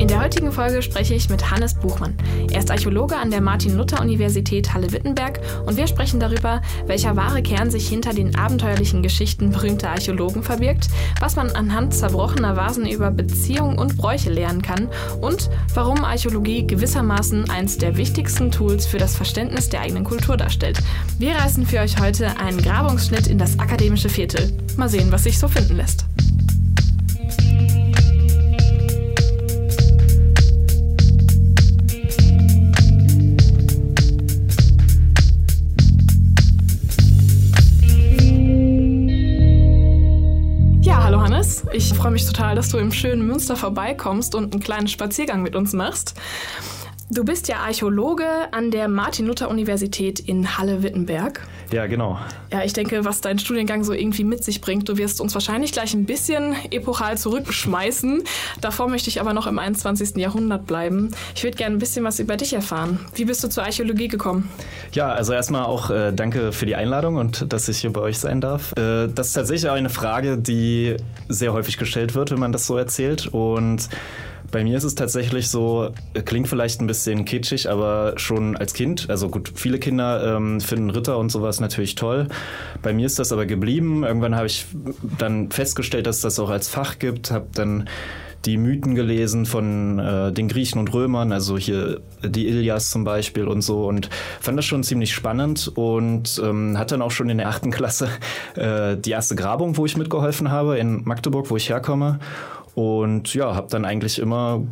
In der heutigen Folge spreche ich mit Hannes Buchmann. Er ist Archäologe an der Martin-Luther-Universität Halle-Wittenberg und wir sprechen darüber, welcher wahre Kern sich hinter den abenteuerlichen Geschichten berühmter Archäologen verbirgt, was man anhand zerbrochener Vasen über Beziehungen und Bräuche lernen kann und warum Archäologie gewissermaßen eins der wichtigsten Tools für das Verständnis der eigenen Kultur darstellt. Wir reißen für euch heute einen Grabungsschnitt in das akademische Viertel. Mal sehen, was sich so finden lässt. Ich freue mich total, dass du im schönen Münster vorbeikommst und einen kleinen Spaziergang mit uns machst. Du bist ja Archäologe an der Martin-Luther-Universität in Halle-Wittenberg. Ja, genau. Ja, ich denke, was dein Studiengang so irgendwie mit sich bringt, du wirst uns wahrscheinlich gleich ein bisschen epochal zurückschmeißen. Davor möchte ich aber noch im 21. Jahrhundert bleiben. Ich würde gerne ein bisschen was über dich erfahren. Wie bist du zur Archäologie gekommen? Ja, also erstmal auch äh, danke für die Einladung und dass ich hier bei euch sein darf. Äh, das ist tatsächlich auch eine Frage, die sehr häufig gestellt wird, wenn man das so erzählt. Und bei mir ist es tatsächlich so, klingt vielleicht ein bisschen kitschig, aber schon als Kind, also gut, viele Kinder ähm, finden Ritter und sowas natürlich toll. Bei mir ist das aber geblieben. Irgendwann habe ich dann festgestellt, dass das auch als Fach gibt, habe dann die Mythen gelesen von äh, den Griechen und Römern, also hier die Ilias zum Beispiel und so und fand das schon ziemlich spannend und ähm, hat dann auch schon in der achten Klasse äh, die erste Grabung, wo ich mitgeholfen habe in Magdeburg, wo ich herkomme und ja, habe dann eigentlich immer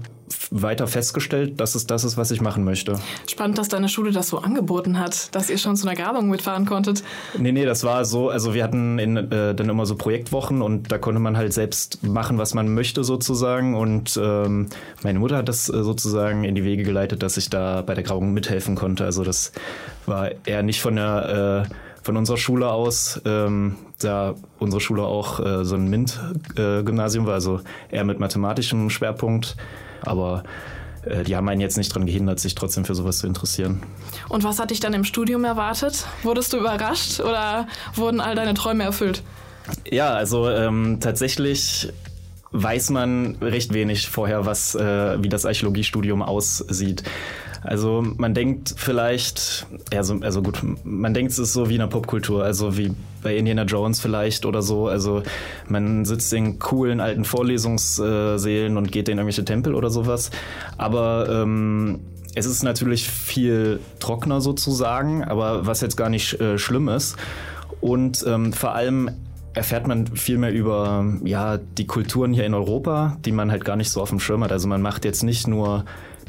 weiter festgestellt, dass es das ist, was ich machen möchte. Spannend, dass deine Schule das so angeboten hat, dass ihr schon zu einer Grabung mitfahren konntet. Nee, nee, das war so, also wir hatten in, äh, dann immer so Projektwochen und da konnte man halt selbst machen, was man möchte sozusagen und ähm, meine Mutter hat das äh, sozusagen in die Wege geleitet, dass ich da bei der Grabung mithelfen konnte. Also das war eher nicht von der äh, von unserer Schule aus, ähm, da unsere Schule auch äh, so ein MINT-Gymnasium war, also eher mit mathematischem Schwerpunkt, aber äh, die haben einen jetzt nicht daran gehindert, sich trotzdem für sowas zu interessieren. Und was hat dich dann im Studium erwartet? Wurdest du überrascht oder wurden all deine Träume erfüllt? Ja, also ähm, tatsächlich weiß man recht wenig vorher, was, äh, wie das Archäologiestudium aussieht. Also man denkt vielleicht, also, also gut, man denkt es ist so wie in der Popkultur, also wie bei Indiana Jones vielleicht oder so. Also man sitzt in coolen alten Vorlesungssälen und geht in irgendwelche Tempel oder sowas. Aber ähm, es ist natürlich viel trockener sozusagen, aber was jetzt gar nicht äh, schlimm ist. Und ähm, vor allem erfährt man viel mehr über ja, die Kulturen hier in Europa, die man halt gar nicht so auf dem Schirm hat. Also man macht jetzt nicht nur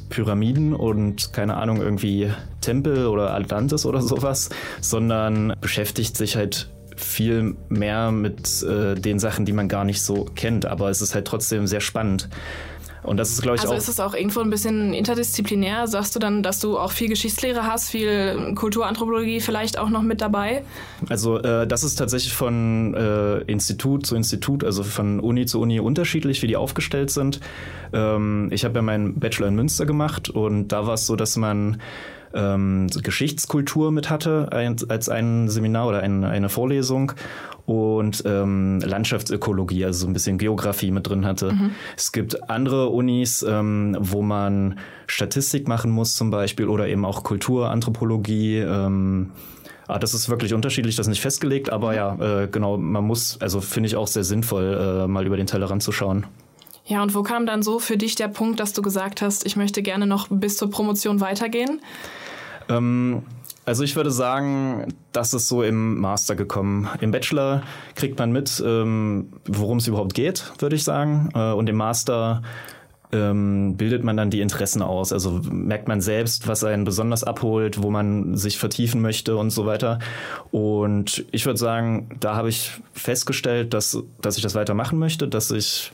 Pyramiden und keine Ahnung, irgendwie Tempel oder Atlantis oder sowas, sondern beschäftigt sich halt viel mehr mit äh, den Sachen, die man gar nicht so kennt. Aber es ist halt trotzdem sehr spannend. Und das ist, glaube ich, also auch. Also ist es auch irgendwo ein bisschen interdisziplinär? Sagst du dann, dass du auch viel Geschichtslehre hast, viel Kulturanthropologie vielleicht auch noch mit dabei? Also äh, das ist tatsächlich von äh, Institut zu Institut, also von Uni zu Uni unterschiedlich, wie die aufgestellt sind. Ähm, ich habe ja meinen Bachelor in Münster gemacht und da war es so, dass man ähm, Geschichtskultur mit hatte als ein Seminar oder ein, eine Vorlesung und ähm, Landschaftsökologie, also so ein bisschen Geografie mit drin hatte. Mhm. Es gibt andere Unis, ähm, wo man Statistik machen muss zum Beispiel oder eben auch Kulturanthropologie. Ähm, ah, das ist wirklich unterschiedlich, das ist nicht festgelegt, aber ja, äh, genau, man muss, also finde ich auch sehr sinnvoll, äh, mal über den Tellerrand zu schauen. Ja, und wo kam dann so für dich der Punkt, dass du gesagt hast, ich möchte gerne noch bis zur Promotion weitergehen? Ähm, also ich würde sagen, das ist so im Master gekommen. Im Bachelor kriegt man mit, ähm, worum es überhaupt geht, würde ich sagen. Äh, und im Master ähm, bildet man dann die Interessen aus. Also merkt man selbst, was einen besonders abholt, wo man sich vertiefen möchte und so weiter. Und ich würde sagen, da habe ich festgestellt, dass, dass ich das weitermachen möchte, dass ich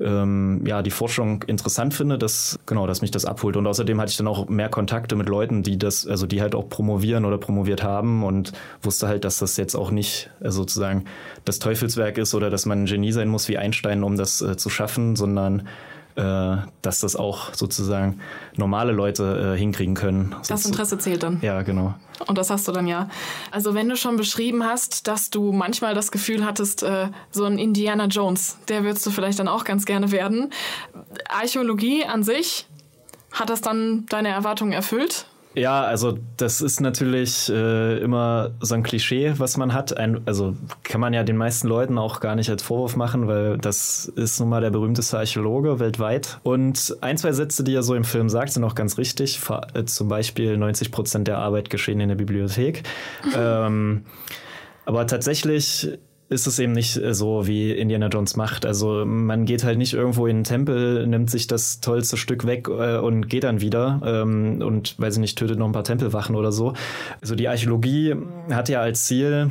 ähm, ja, die Forschung interessant finde, dass, genau, dass mich das abholt. Und außerdem hatte ich dann auch mehr Kontakte mit Leuten, die das, also die halt auch promovieren oder promoviert haben und wusste halt, dass das jetzt auch nicht äh, sozusagen das Teufelswerk ist oder dass man ein Genie sein muss wie Einstein, um das äh, zu schaffen, sondern äh, dass das auch sozusagen normale Leute äh, hinkriegen können. Das Interesse zählt dann. Ja, genau. Und das hast du dann ja. Also wenn du schon beschrieben hast, dass du manchmal das Gefühl hattest, äh, so ein Indiana Jones, der würdest du vielleicht dann auch ganz gerne werden. Archäologie an sich, hat das dann deine Erwartungen erfüllt? Ja, also das ist natürlich äh, immer so ein Klischee, was man hat. Ein, also kann man ja den meisten Leuten auch gar nicht als Vorwurf machen, weil das ist nun mal der berühmteste Archäologe weltweit. Und ein, zwei Sätze, die er so im Film sagt, sind auch ganz richtig. Äh, zum Beispiel 90 Prozent der Arbeit geschehen in der Bibliothek. ähm, aber tatsächlich ist es eben nicht äh, so, wie Indiana Jones macht. Also man geht halt nicht irgendwo in den Tempel, nimmt sich das tollste Stück weg äh, und geht dann wieder ähm, und, weiß ich nicht, tötet noch ein paar Tempelwachen oder so. Also die Archäologie hat ja als Ziel,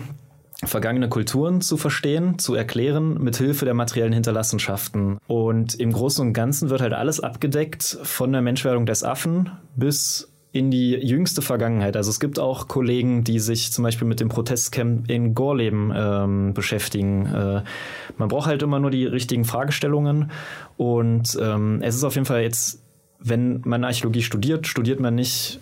vergangene Kulturen zu verstehen, zu erklären, mit Hilfe der materiellen Hinterlassenschaften. Und im Großen und Ganzen wird halt alles abgedeckt von der Menschwerdung des Affen bis in die jüngste Vergangenheit. Also es gibt auch Kollegen, die sich zum Beispiel mit dem Protestcamp in Gorleben ähm, beschäftigen. Äh, man braucht halt immer nur die richtigen Fragestellungen und ähm, es ist auf jeden Fall jetzt, wenn man Archäologie studiert, studiert man nicht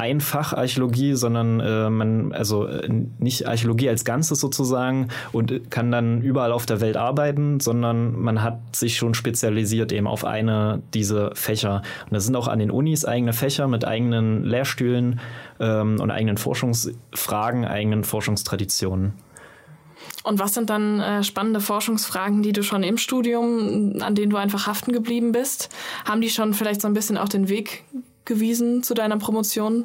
einfach Archäologie, sondern äh, man, also äh, nicht Archäologie als Ganzes sozusagen und kann dann überall auf der Welt arbeiten, sondern man hat sich schon spezialisiert eben auf eine dieser Fächer. Und das sind auch an den Unis eigene Fächer mit eigenen Lehrstühlen ähm, und eigenen Forschungsfragen, eigenen Forschungstraditionen. Und was sind dann äh, spannende Forschungsfragen, die du schon im Studium, an denen du einfach haften geblieben bist? Haben die schon vielleicht so ein bisschen auch den Weg gewiesen zu deiner Promotion?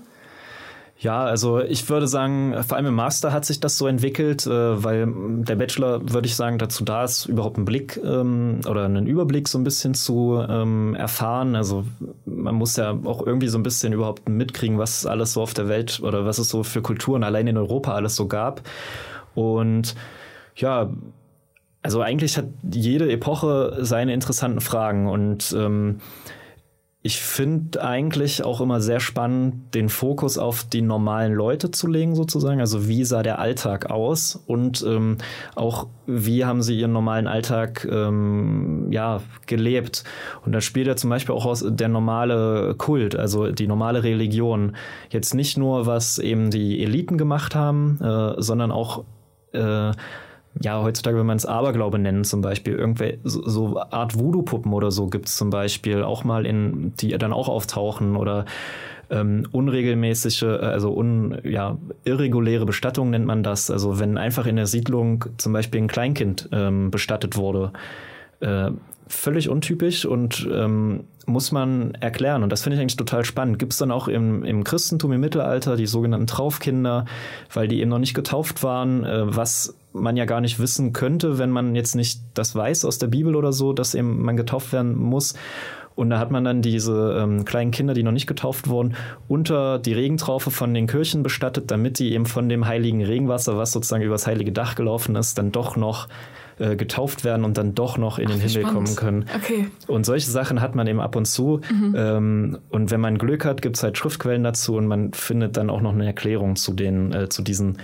Ja, also ich würde sagen, vor allem im Master hat sich das so entwickelt, äh, weil der Bachelor, würde ich sagen, dazu da ist, überhaupt einen Blick ähm, oder einen Überblick so ein bisschen zu ähm, erfahren. Also man muss ja auch irgendwie so ein bisschen überhaupt mitkriegen, was alles so auf der Welt oder was es so für Kulturen allein in Europa alles so gab. Und ja, also eigentlich hat jede Epoche seine interessanten Fragen und ähm, ich finde eigentlich auch immer sehr spannend, den Fokus auf die normalen Leute zu legen, sozusagen. Also wie sah der Alltag aus und ähm, auch wie haben sie ihren normalen Alltag ähm, ja, gelebt. Und da spielt ja zum Beispiel auch aus der normale Kult, also die normale Religion. Jetzt nicht nur, was eben die Eliten gemacht haben, äh, sondern auch äh, ja, heutzutage wenn man es Aberglaube nennen, zum Beispiel. Irgendwelche so, so Art Voodoo-Puppen oder so gibt es zum Beispiel auch mal in, die dann auch auftauchen oder ähm, unregelmäßige, äh, also un, ja, irreguläre Bestattung nennt man das. Also wenn einfach in der Siedlung zum Beispiel ein Kleinkind ähm, bestattet wurde. Äh, völlig untypisch und ähm, muss man erklären. Und das finde ich eigentlich total spannend. Gibt es dann auch im, im Christentum im Mittelalter die sogenannten Traufkinder, weil die eben noch nicht getauft waren, äh, was man ja gar nicht wissen könnte, wenn man jetzt nicht das weiß aus der Bibel oder so, dass eben man getauft werden muss. Und da hat man dann diese ähm, kleinen Kinder, die noch nicht getauft wurden, unter die Regentraufe von den Kirchen bestattet, damit die eben von dem heiligen Regenwasser, was sozusagen übers heilige Dach gelaufen ist, dann doch noch äh, getauft werden und dann doch noch in Ach, den Himmel spannend. kommen können. Okay. Und solche Sachen hat man eben ab und zu. Mhm. Ähm, und wenn man Glück hat, gibt es halt Schriftquellen dazu und man findet dann auch noch eine Erklärung zu den, äh, zu diesen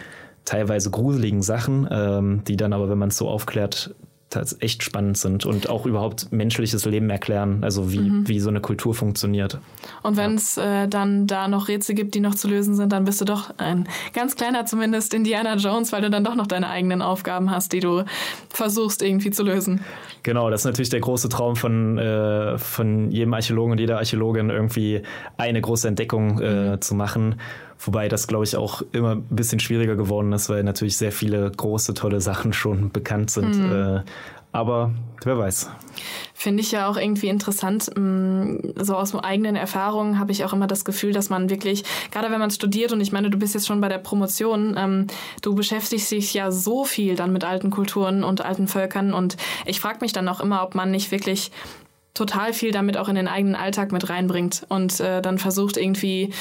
teilweise gruseligen Sachen, ähm, die dann aber, wenn man es so aufklärt, echt spannend sind und auch überhaupt menschliches Leben erklären, also wie, mhm. wie so eine Kultur funktioniert. Und wenn es äh, dann da noch Rätsel gibt, die noch zu lösen sind, dann bist du doch ein ganz kleiner zumindest Indiana Jones, weil du dann doch noch deine eigenen Aufgaben hast, die du versuchst irgendwie zu lösen. Genau, das ist natürlich der große Traum von, äh, von jedem Archäologen und jeder Archäologin, irgendwie eine große Entdeckung äh, mhm. zu machen. Wobei das, glaube ich, auch immer ein bisschen schwieriger geworden ist, weil natürlich sehr viele große, tolle Sachen schon bekannt sind. Mhm. Äh, aber wer weiß. Finde ich ja auch irgendwie interessant. Mm, so aus eigenen Erfahrungen habe ich auch immer das Gefühl, dass man wirklich, gerade wenn man studiert, und ich meine, du bist jetzt schon bei der Promotion, ähm, du beschäftigst dich ja so viel dann mit alten Kulturen und alten Völkern. Und ich frage mich dann auch immer, ob man nicht wirklich total viel damit auch in den eigenen Alltag mit reinbringt und äh, dann versucht irgendwie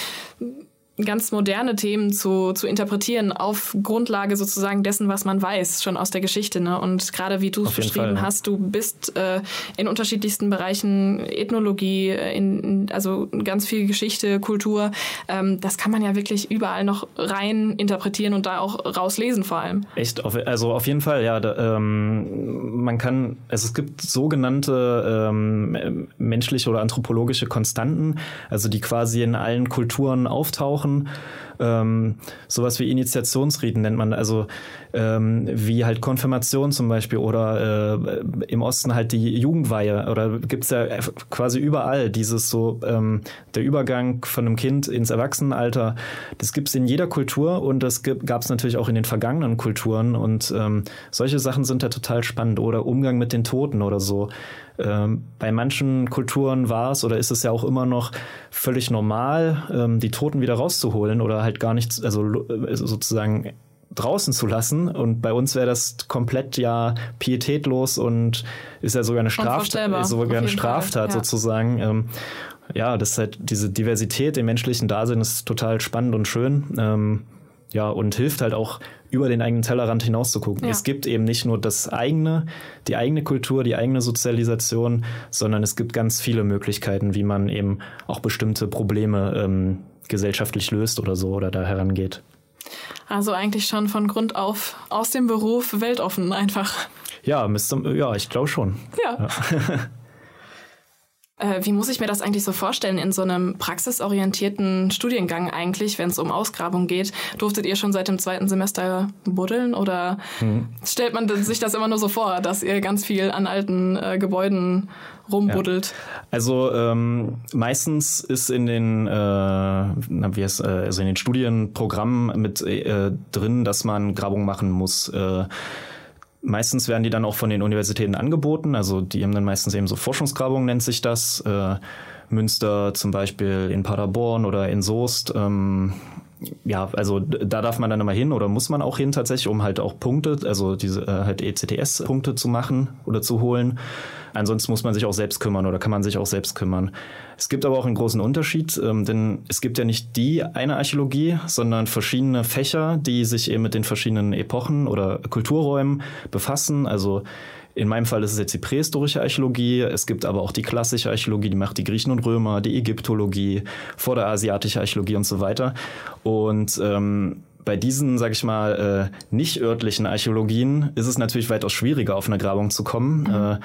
ganz moderne Themen zu, zu interpretieren auf Grundlage sozusagen dessen, was man weiß, schon aus der Geschichte. Ne? Und gerade wie du es beschrieben Fall, ja. hast, du bist äh, in unterschiedlichsten Bereichen Ethnologie, in, also ganz viel Geschichte, Kultur. Ähm, das kann man ja wirklich überall noch rein interpretieren und da auch rauslesen vor allem. Echt, also auf jeden Fall, ja. Da, ähm, man kann, also es gibt sogenannte ähm, menschliche oder anthropologische Konstanten, also die quasi in allen Kulturen auftauchen ähm, sowas wie Initiationsriten nennt man, also ähm, wie halt Konfirmation zum Beispiel oder äh, im Osten halt die Jugendweihe oder gibt's ja quasi überall dieses so ähm, der Übergang von einem Kind ins Erwachsenenalter. Das gibt's in jeder Kultur und das gab's natürlich auch in den vergangenen Kulturen und ähm, solche Sachen sind ja total spannend oder Umgang mit den Toten oder so. Ähm, bei manchen Kulturen war es oder ist es ja auch immer noch völlig normal, ähm, die Toten wieder rauszuholen oder halt gar nichts, also äh, sozusagen draußen zu lassen. Und bei uns wäre das komplett ja pietätlos und ist ja sogar eine Straftat, sogar eine Straftat ja. sozusagen. Ähm, ja, das ist halt diese Diversität im menschlichen Dasein ist total spannend und schön. Ähm, ja, und hilft halt auch über den eigenen Tellerrand hinaus zu gucken. Ja. Es gibt eben nicht nur das eigene, die eigene Kultur, die eigene Sozialisation, sondern es gibt ganz viele Möglichkeiten, wie man eben auch bestimmte Probleme ähm, gesellschaftlich löst oder so oder da herangeht. Also eigentlich schon von Grund auf aus dem Beruf weltoffen einfach. Ja, müsste, ja, ich glaube schon. ja. ja. Äh, wie muss ich mir das eigentlich so vorstellen in so einem praxisorientierten Studiengang eigentlich, wenn es um Ausgrabung geht? Durftet ihr schon seit dem zweiten Semester buddeln oder mhm. stellt man sich das immer nur so vor, dass ihr ganz viel an alten äh, Gebäuden rumbuddelt? Ja. Also ähm, meistens ist in den, äh, wie es, äh, also in den Studienprogrammen mit äh, drin, dass man Grabung machen muss. Meistens werden die dann auch von den Universitäten angeboten. Also die haben dann meistens eben so Forschungsgrabungen, nennt sich das. Äh, Münster zum Beispiel in Paderborn oder in Soest. Ähm, ja, also da darf man dann immer hin oder muss man auch hin tatsächlich, um halt auch Punkte, also diese äh, halt ECTS-Punkte zu machen oder zu holen. Ansonsten muss man sich auch selbst kümmern oder kann man sich auch selbst kümmern. Es gibt aber auch einen großen Unterschied, ähm, denn es gibt ja nicht die eine Archäologie, sondern verschiedene Fächer, die sich eben mit den verschiedenen Epochen oder Kulturräumen befassen. Also in meinem Fall ist es jetzt die prähistorische Archäologie. Es gibt aber auch die klassische Archäologie, die macht die Griechen und Römer, die Ägyptologie, vorderasiatische Archäologie und so weiter. Und ähm, bei diesen, sag ich mal, äh, nicht örtlichen Archäologien ist es natürlich weitaus schwieriger, auf eine Grabung zu kommen. Mhm. Äh,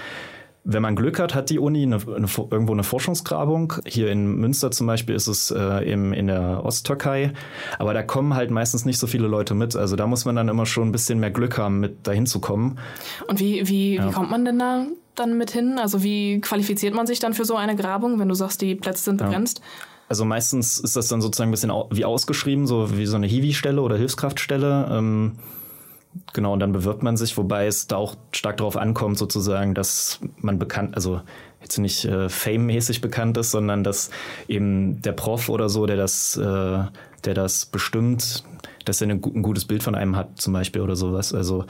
wenn man Glück hat, hat die Uni eine, eine, irgendwo eine Forschungsgrabung. Hier in Münster zum Beispiel ist es äh, im, in der Osttürkei. Aber da kommen halt meistens nicht so viele Leute mit. Also da muss man dann immer schon ein bisschen mehr Glück haben, mit dahin zu kommen. Und wie, wie, ja. wie kommt man denn da dann mit hin? Also wie qualifiziert man sich dann für so eine Grabung, wenn du sagst, die Plätze sind begrenzt? Ja. Also meistens ist das dann sozusagen ein bisschen wie ausgeschrieben, so wie so eine Hiwi-Stelle oder Hilfskraftstelle. Ähm, Genau, und dann bewirbt man sich, wobei es da auch stark darauf ankommt, sozusagen, dass man bekannt, also jetzt nicht äh, fame-mäßig bekannt ist, sondern dass eben der Prof oder so, der das, äh, der das bestimmt, dass er ein gutes Bild von einem hat, zum Beispiel oder sowas. Also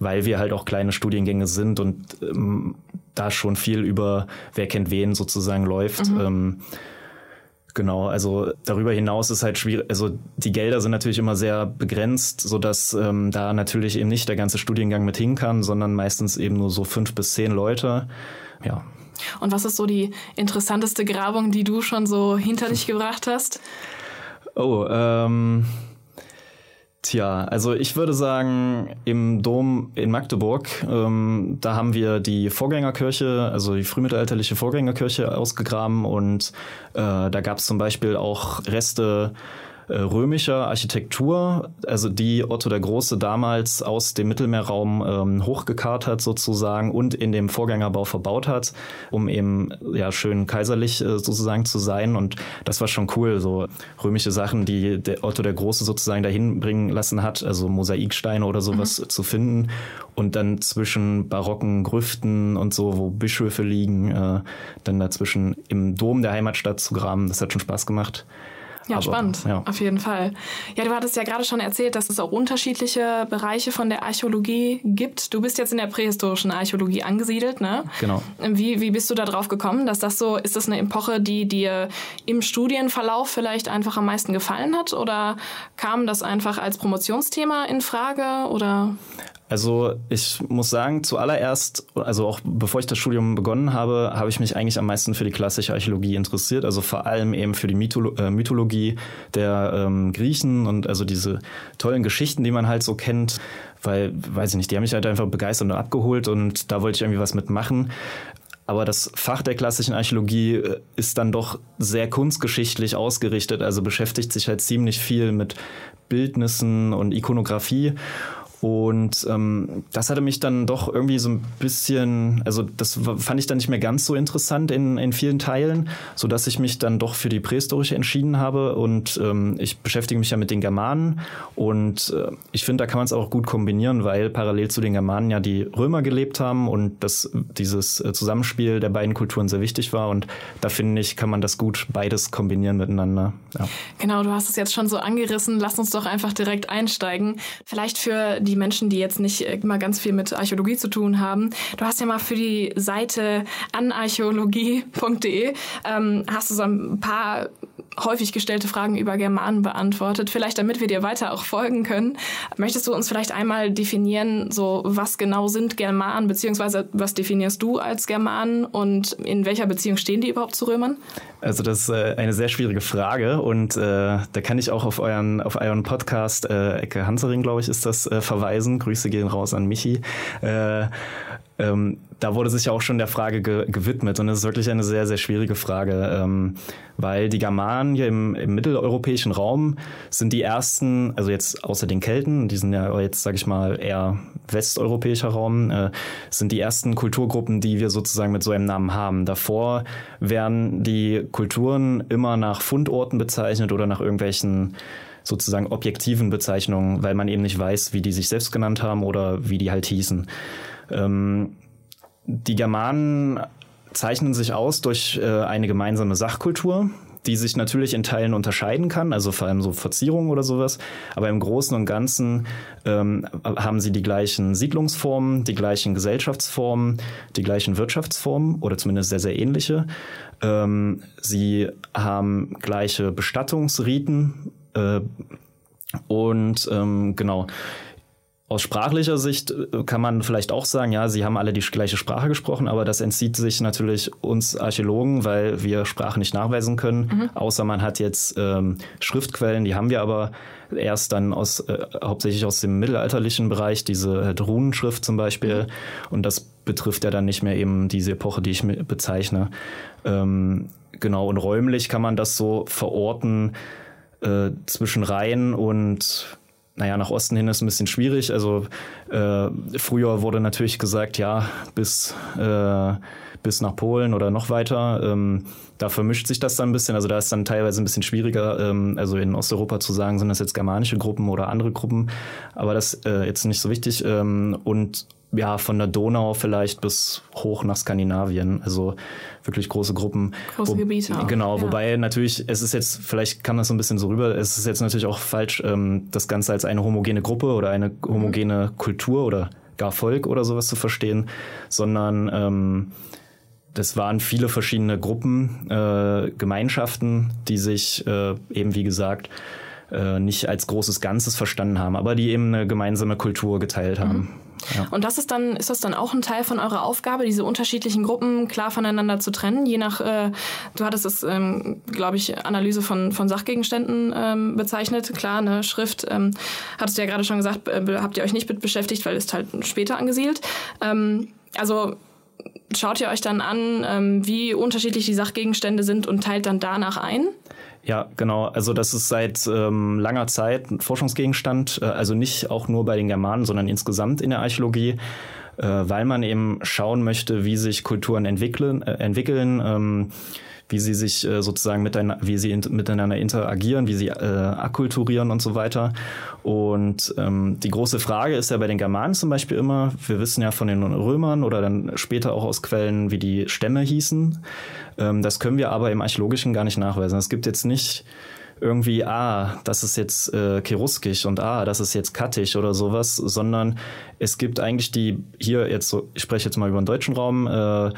weil wir halt auch kleine Studiengänge sind und ähm, da schon viel über wer kennt wen sozusagen läuft. Mhm. Ähm, Genau, also darüber hinaus ist halt schwierig, also die Gelder sind natürlich immer sehr begrenzt, sodass ähm, da natürlich eben nicht der ganze Studiengang mit hin kann, sondern meistens eben nur so fünf bis zehn Leute. Ja. Und was ist so die interessanteste Grabung, die du schon so hinter dich gebracht hast? Oh, ähm, Tja, also ich würde sagen, im Dom in Magdeburg, ähm, da haben wir die Vorgängerkirche, also die frühmittelalterliche Vorgängerkirche ausgegraben und äh, da gab es zum Beispiel auch Reste römischer Architektur, also die Otto der Große damals aus dem Mittelmeerraum ähm, hochgekarrt hat sozusagen und in dem Vorgängerbau verbaut hat, um eben ja schön kaiserlich äh, sozusagen zu sein und das war schon cool, so römische Sachen, die der Otto der Große sozusagen dahin bringen lassen hat, also Mosaiksteine oder sowas mhm. zu finden und dann zwischen barocken Grüften und so, wo Bischöfe liegen, äh, dann dazwischen im Dom der Heimatstadt zu graben, das hat schon Spaß gemacht. Ja, Aber, spannend, ja. auf jeden Fall. Ja, du hattest ja gerade schon erzählt, dass es auch unterschiedliche Bereiche von der Archäologie gibt. Du bist jetzt in der prähistorischen Archäologie angesiedelt, ne? Genau. Wie, wie bist du da drauf gekommen, dass das so, ist das eine Epoche, die dir im Studienverlauf vielleicht einfach am meisten gefallen hat oder kam das einfach als Promotionsthema in Frage oder? Also ich muss sagen, zuallererst, also auch bevor ich das Studium begonnen habe, habe ich mich eigentlich am meisten für die klassische Archäologie interessiert. Also vor allem eben für die Mytholo äh, Mythologie der ähm, Griechen und also diese tollen Geschichten, die man halt so kennt. Weil, weiß ich nicht, die haben mich halt einfach begeistert und abgeholt und da wollte ich irgendwie was mitmachen. Aber das Fach der klassischen Archäologie äh, ist dann doch sehr kunstgeschichtlich ausgerichtet, also beschäftigt sich halt ziemlich viel mit Bildnissen und Ikonografie. Und ähm, das hatte mich dann doch irgendwie so ein bisschen, also das fand ich dann nicht mehr ganz so interessant in, in vielen Teilen, so dass ich mich dann doch für die prähistorische entschieden habe. Und ähm, ich beschäftige mich ja mit den Germanen und äh, ich finde, da kann man es auch gut kombinieren, weil parallel zu den Germanen ja die Römer gelebt haben und dass dieses äh, Zusammenspiel der beiden Kulturen sehr wichtig war. Und da finde ich, kann man das gut beides kombinieren miteinander. Ja. Genau, du hast es jetzt schon so angerissen. Lass uns doch einfach direkt einsteigen. Vielleicht für die die Menschen, die jetzt nicht immer ganz viel mit Archäologie zu tun haben. Du hast ja mal für die Seite anarchäologie.de ähm, hast du so ein paar häufig gestellte Fragen über Germanen beantwortet. Vielleicht damit wir dir weiter auch folgen können. Möchtest du uns vielleicht einmal definieren, so was genau sind Germanen, beziehungsweise was definierst du als Germanen und in welcher Beziehung stehen die überhaupt zu Römern? Also das ist äh, eine sehr schwierige Frage und äh, da kann ich auch auf euren, auf euren Podcast, äh, Ecke Hansering, glaube ich, ist das, äh, verweisen. Grüße gehen raus an Michi. Äh, ähm, da wurde sich ja auch schon der Frage ge gewidmet und es ist wirklich eine sehr, sehr schwierige Frage, ähm, weil die Germanen hier im, im, mitteleuropäischen Raum sind die ersten, also jetzt außer den Kelten, die sind ja jetzt, sage ich mal, eher westeuropäischer Raum, äh, sind die ersten Kulturgruppen, die wir sozusagen mit so einem Namen haben. Davor werden die Kulturen immer nach Fundorten bezeichnet oder nach irgendwelchen sozusagen objektiven Bezeichnungen, weil man eben nicht weiß, wie die sich selbst genannt haben oder wie die halt hießen. Ähm, die Germanen zeichnen sich aus durch äh, eine gemeinsame Sachkultur, die sich natürlich in Teilen unterscheiden kann, also vor allem so Verzierungen oder sowas. Aber im Großen und Ganzen ähm, haben sie die gleichen Siedlungsformen, die gleichen Gesellschaftsformen, die gleichen Wirtschaftsformen oder zumindest sehr, sehr ähnliche. Ähm, sie haben gleiche Bestattungsriten äh, und ähm, genau, aus sprachlicher Sicht äh, kann man vielleicht auch sagen, ja, sie haben alle die gleiche Sprache gesprochen, aber das entzieht sich natürlich uns Archäologen, weil wir Sprache nicht nachweisen können, mhm. außer man hat jetzt ähm, Schriftquellen, die haben wir aber erst dann aus äh, hauptsächlich aus dem mittelalterlichen Bereich, diese äh, Runenschrift zum Beispiel, mhm. und das betrifft ja dann nicht mehr eben diese Epoche, die ich bezeichne. Ähm, genau, und räumlich kann man das so verorten äh, zwischen Rhein und naja, nach Osten hin ist ein bisschen schwierig. Also äh, früher wurde natürlich gesagt, ja, bis, äh, bis nach Polen oder noch weiter. Ähm, da vermischt sich das dann ein bisschen. Also da ist dann teilweise ein bisschen schwieriger, ähm, also in Osteuropa zu sagen, sind das jetzt germanische Gruppen oder andere Gruppen. Aber das äh, jetzt nicht so wichtig. Ähm, und ja, von der Donau vielleicht bis hoch nach Skandinavien. Also wirklich große Gruppen. Große wo, Gebiete. Auch. Genau, ja. wobei natürlich, es ist jetzt, vielleicht kam das so ein bisschen so rüber, es ist jetzt natürlich auch falsch, ähm, das Ganze als eine homogene Gruppe oder eine homogene mhm. Kultur oder gar Volk oder sowas zu verstehen, sondern ähm, das waren viele verschiedene Gruppen, äh, Gemeinschaften, die sich äh, eben, wie gesagt, äh, nicht als großes Ganzes verstanden haben, aber die eben eine gemeinsame Kultur geteilt haben. Mhm. Ja. Und das ist dann, ist das dann auch ein Teil von eurer Aufgabe, diese unterschiedlichen Gruppen klar voneinander zu trennen, je nach, äh, du hattest es, ähm, glaube ich, Analyse von, von Sachgegenständen ähm, bezeichnet. Klar, eine Schrift, ähm, hattest du ja gerade schon gesagt, äh, habt ihr euch nicht mit beschäftigt, weil ist halt später angesiedelt. Ähm, also schaut ihr euch dann an, ähm, wie unterschiedlich die Sachgegenstände sind und teilt dann danach ein? Ja, genau. Also das ist seit ähm, langer Zeit ein Forschungsgegenstand, äh, also nicht auch nur bei den Germanen, sondern insgesamt in der Archäologie, äh, weil man eben schauen möchte, wie sich Kulturen entwickeln, äh, entwickeln ähm, wie sie sich äh, sozusagen miteinander, wie sie in, miteinander interagieren, wie sie äh, akkulturieren und so weiter. Und ähm, die große Frage ist ja bei den Germanen zum Beispiel immer, wir wissen ja von den Römern oder dann später auch aus Quellen, wie die Stämme hießen. Ähm, das können wir aber im Archäologischen gar nicht nachweisen. Es gibt jetzt nicht irgendwie, ah, das ist jetzt äh, Keruskisch und ah, das ist jetzt Kattisch oder sowas, sondern es gibt eigentlich die, hier jetzt so, ich spreche jetzt mal über den deutschen Raum, äh,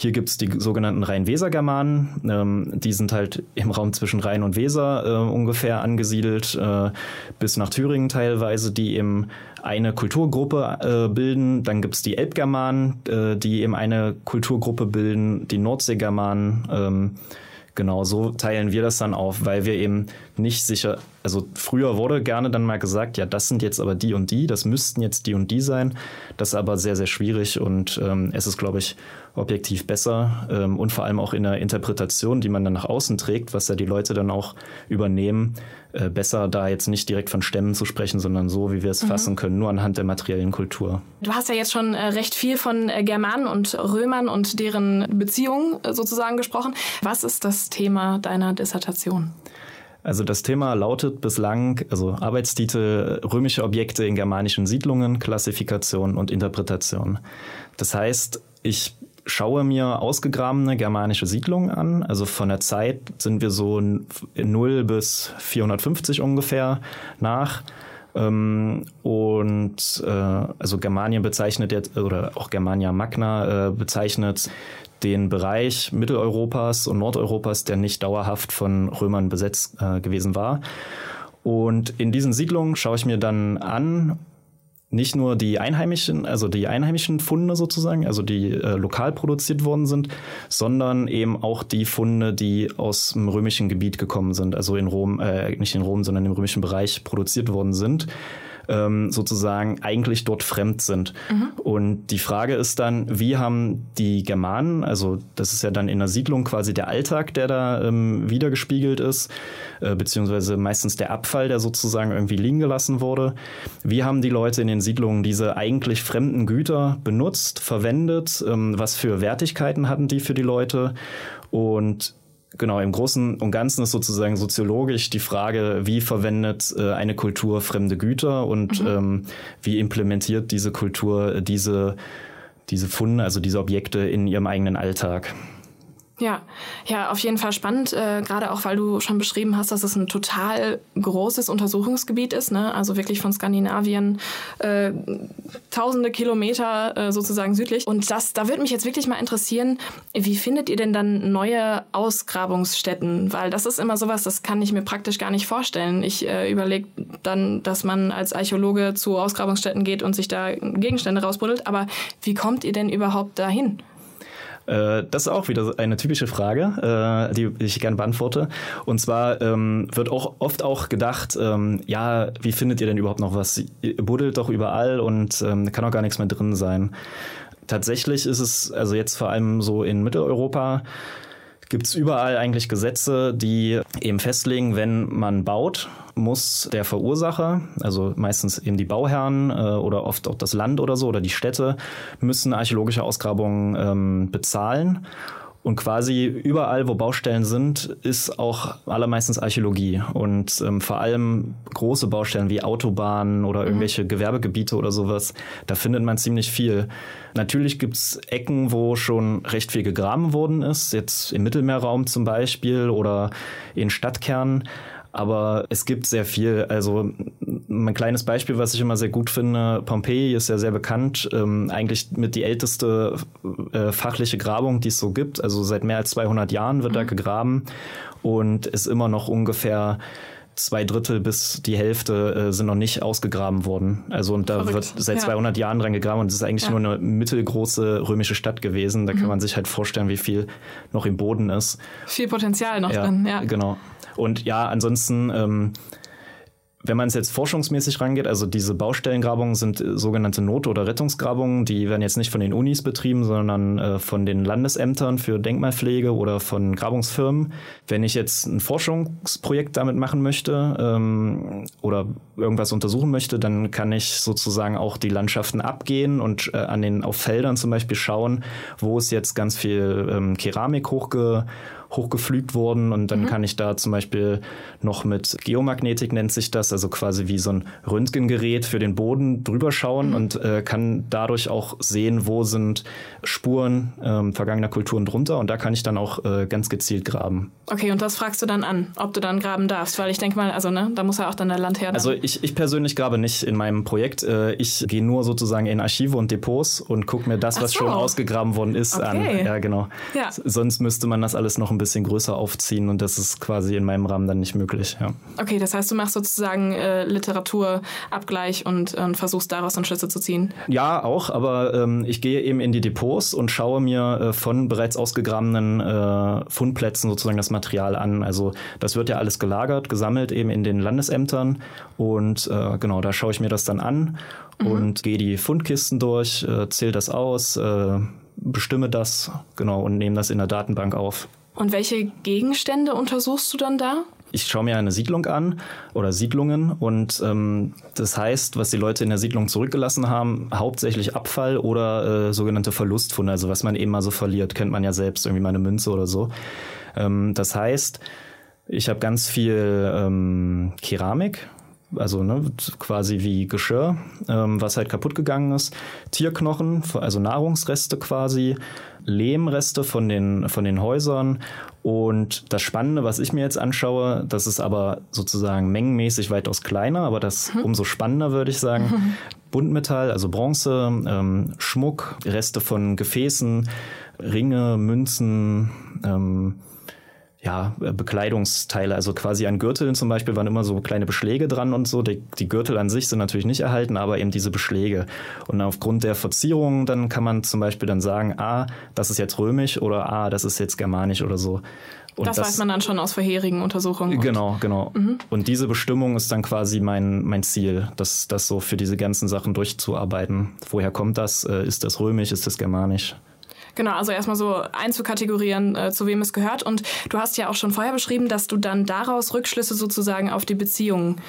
hier gibt es die sogenannten Rhein-Weser-Germanen, ähm, die sind halt im Raum zwischen Rhein und Weser äh, ungefähr angesiedelt, äh, bis nach Thüringen teilweise, die eben eine Kulturgruppe äh, bilden. Dann gibt es die Elbgermanen, äh, die eben eine Kulturgruppe bilden, die Nordseegermanen, ähm, Genau, so teilen wir das dann auf, weil wir eben nicht sicher, also früher wurde gerne dann mal gesagt, ja, das sind jetzt aber die und die, das müssten jetzt die und die sein. Das ist aber sehr, sehr schwierig und ähm, es ist, glaube ich, objektiv besser ähm, und vor allem auch in der Interpretation, die man dann nach außen trägt, was ja die Leute dann auch übernehmen, äh, besser da jetzt nicht direkt von Stämmen zu sprechen, sondern so, wie wir es mhm. fassen können, nur anhand der materiellen Kultur. Du hast ja jetzt schon äh, recht viel von äh, Germanen und Römern und deren Beziehungen äh, sozusagen gesprochen. Was ist das Thema deiner Dissertation? Also das Thema lautet bislang, also Arbeitstitel römische Objekte in germanischen Siedlungen, Klassifikation und Interpretation. Das heißt, ich schaue mir ausgegrabene germanische Siedlungen an. Also von der Zeit sind wir so 0 bis 450 ungefähr nach. Ähm, und äh, also Germanien bezeichnet jetzt, oder auch Germania Magna äh, bezeichnet den Bereich Mitteleuropas und Nordeuropas, der nicht dauerhaft von Römern besetzt äh, gewesen war. Und in diesen Siedlungen schaue ich mir dann an, nicht nur die einheimischen, also die einheimischen Funde sozusagen, also die äh, lokal produziert worden sind, sondern eben auch die Funde, die aus dem römischen Gebiet gekommen sind, also in Rom, äh, nicht in Rom, sondern im römischen Bereich produziert worden sind ähm, sozusagen eigentlich dort fremd sind. Mhm. Und die Frage ist dann, wie haben die Germanen, also das ist ja dann in der Siedlung quasi der Alltag, der da ähm, wiedergespiegelt ist, äh, beziehungsweise meistens der Abfall, der sozusagen irgendwie liegen gelassen wurde. Wie haben die Leute in den Siedlungen diese eigentlich fremden Güter benutzt, verwendet? Ähm, was für Wertigkeiten hatten die für die Leute? Und Genau, im Großen und Ganzen ist sozusagen soziologisch die Frage, wie verwendet äh, eine Kultur fremde Güter und mhm. ähm, wie implementiert diese Kultur diese, diese Funde, also diese Objekte in ihrem eigenen Alltag. Ja, ja, auf jeden Fall spannend, äh, gerade auch, weil du schon beschrieben hast, dass es ein total großes Untersuchungsgebiet ist, ne? also wirklich von Skandinavien äh, tausende Kilometer äh, sozusagen südlich. Und das, da würde mich jetzt wirklich mal interessieren, wie findet ihr denn dann neue Ausgrabungsstätten? Weil das ist immer sowas, das kann ich mir praktisch gar nicht vorstellen. Ich äh, überlege dann, dass man als Archäologe zu Ausgrabungsstätten geht und sich da Gegenstände rausbuddelt, aber wie kommt ihr denn überhaupt dahin? Äh, das ist auch wieder eine typische Frage, äh, die ich gerne beantworte. Und zwar ähm, wird auch oft auch gedacht, ähm, ja, wie findet ihr denn überhaupt noch was? Ihr buddelt doch überall und ähm, kann auch gar nichts mehr drin sein. Tatsächlich ist es, also jetzt vor allem so in Mitteleuropa, gibt es überall eigentlich Gesetze, die eben festlegen, wenn man baut, muss der Verursacher, also meistens eben die Bauherren äh, oder oft auch das Land oder so oder die Städte, müssen archäologische Ausgrabungen ähm, bezahlen. Und quasi überall, wo Baustellen sind, ist auch allermeistens Archäologie. Und ähm, vor allem große Baustellen wie Autobahnen oder mhm. irgendwelche mhm. Gewerbegebiete oder sowas, da findet man ziemlich viel. Natürlich gibt's Ecken, wo schon recht viel gegraben worden ist, jetzt im Mittelmeerraum zum Beispiel oder in Stadtkernen. Aber es gibt sehr viel. Also ein kleines Beispiel, was ich immer sehr gut finde, Pompeji ist ja sehr bekannt, ähm, eigentlich mit die älteste äh, fachliche Grabung, die es so gibt. Also seit mehr als 200 Jahren wird mhm. da gegraben und ist immer noch ungefähr zwei Drittel bis die Hälfte äh, sind noch nicht ausgegraben worden. Also und da Verrückt. wird seit ja. 200 Jahren dran gegraben und es ist eigentlich ja. nur eine mittelgroße römische Stadt gewesen. Da mhm. kann man sich halt vorstellen, wie viel noch im Boden ist. Viel Potenzial noch ja, drin, ja. Genau. Und ja, ansonsten, ähm, wenn man es jetzt forschungsmäßig rangeht, also diese Baustellengrabungen sind äh, sogenannte Not- oder Rettungsgrabungen, die werden jetzt nicht von den Unis betrieben, sondern äh, von den Landesämtern für Denkmalpflege oder von Grabungsfirmen. Wenn ich jetzt ein Forschungsprojekt damit machen möchte ähm, oder irgendwas untersuchen möchte, dann kann ich sozusagen auch die Landschaften abgehen und äh, an den auf Feldern zum Beispiel schauen, wo ist jetzt ganz viel ähm, Keramik hochge hochgeflügt wurden und dann mhm. kann ich da zum Beispiel noch mit Geomagnetik nennt sich das, also quasi wie so ein Röntgengerät für den Boden drüber schauen mhm. und äh, kann dadurch auch sehen, wo sind Spuren ähm, vergangener Kulturen drunter und da kann ich dann auch äh, ganz gezielt graben. Okay, und das fragst du dann an, ob du dann graben darfst, weil ich denke mal, also ne, da muss ja auch dann der Land her. Also ich, ich persönlich grabe nicht in meinem Projekt. Äh, ich gehe nur sozusagen in Archive und Depots und gucke mir das, was so. schon ausgegraben worden ist, okay. an. Ja, genau. Ja. Sonst müsste man das alles noch ein bisschen größer aufziehen und das ist quasi in meinem Rahmen dann nicht möglich. Ja. Okay, das heißt, du machst sozusagen äh, Literaturabgleich und, und versuchst daraus dann Schlüsse zu ziehen. Ja, auch, aber ähm, ich gehe eben in die Depots und schaue mir äh, von bereits ausgegrabenen äh, Fundplätzen sozusagen das Material an. Also das wird ja alles gelagert, gesammelt eben in den Landesämtern und äh, genau, da schaue ich mir das dann an mhm. und gehe die Fundkisten durch, äh, zähle das aus, äh, bestimme das, genau, und nehme das in der Datenbank auf. Und welche Gegenstände untersuchst du dann da? ich schaue mir eine Siedlung an oder Siedlungen und ähm, das heißt, was die Leute in der Siedlung zurückgelassen haben, hauptsächlich Abfall oder äh, sogenannte Verlustfunde, also was man eben mal so verliert, kennt man ja selbst, irgendwie mal eine Münze oder so. Ähm, das heißt, ich habe ganz viel ähm, Keramik, also ne, quasi wie Geschirr, ähm, was halt kaputt gegangen ist, Tierknochen, also Nahrungsreste quasi, Lehmreste von den, von den Häusern und das Spannende, was ich mir jetzt anschaue, das ist aber sozusagen mengenmäßig weitaus kleiner, aber das hm. umso spannender würde ich sagen. Hm. Buntmetall, also Bronze, ähm, Schmuck, Reste von Gefäßen, Ringe, Münzen, ähm, ja, äh, Bekleidungsteile, also quasi an Gürteln zum Beispiel waren immer so kleine Beschläge dran und so. Die, die, Gürtel an sich sind natürlich nicht erhalten, aber eben diese Beschläge. Und aufgrund der Verzierungen dann kann man zum Beispiel dann sagen, ah, das ist jetzt römisch oder ah, das ist jetzt germanisch oder so. Und das, das weiß man dann schon aus vorherigen Untersuchungen. Genau, genau. Mhm. Und diese Bestimmung ist dann quasi mein, mein Ziel, das, das so für diese ganzen Sachen durchzuarbeiten. Woher kommt das? Äh, ist das römisch? Ist das germanisch? Genau, also erstmal so einzukategorieren, äh, zu wem es gehört. Und du hast ja auch schon vorher beschrieben, dass du dann daraus Rückschlüsse sozusagen auf die Beziehungen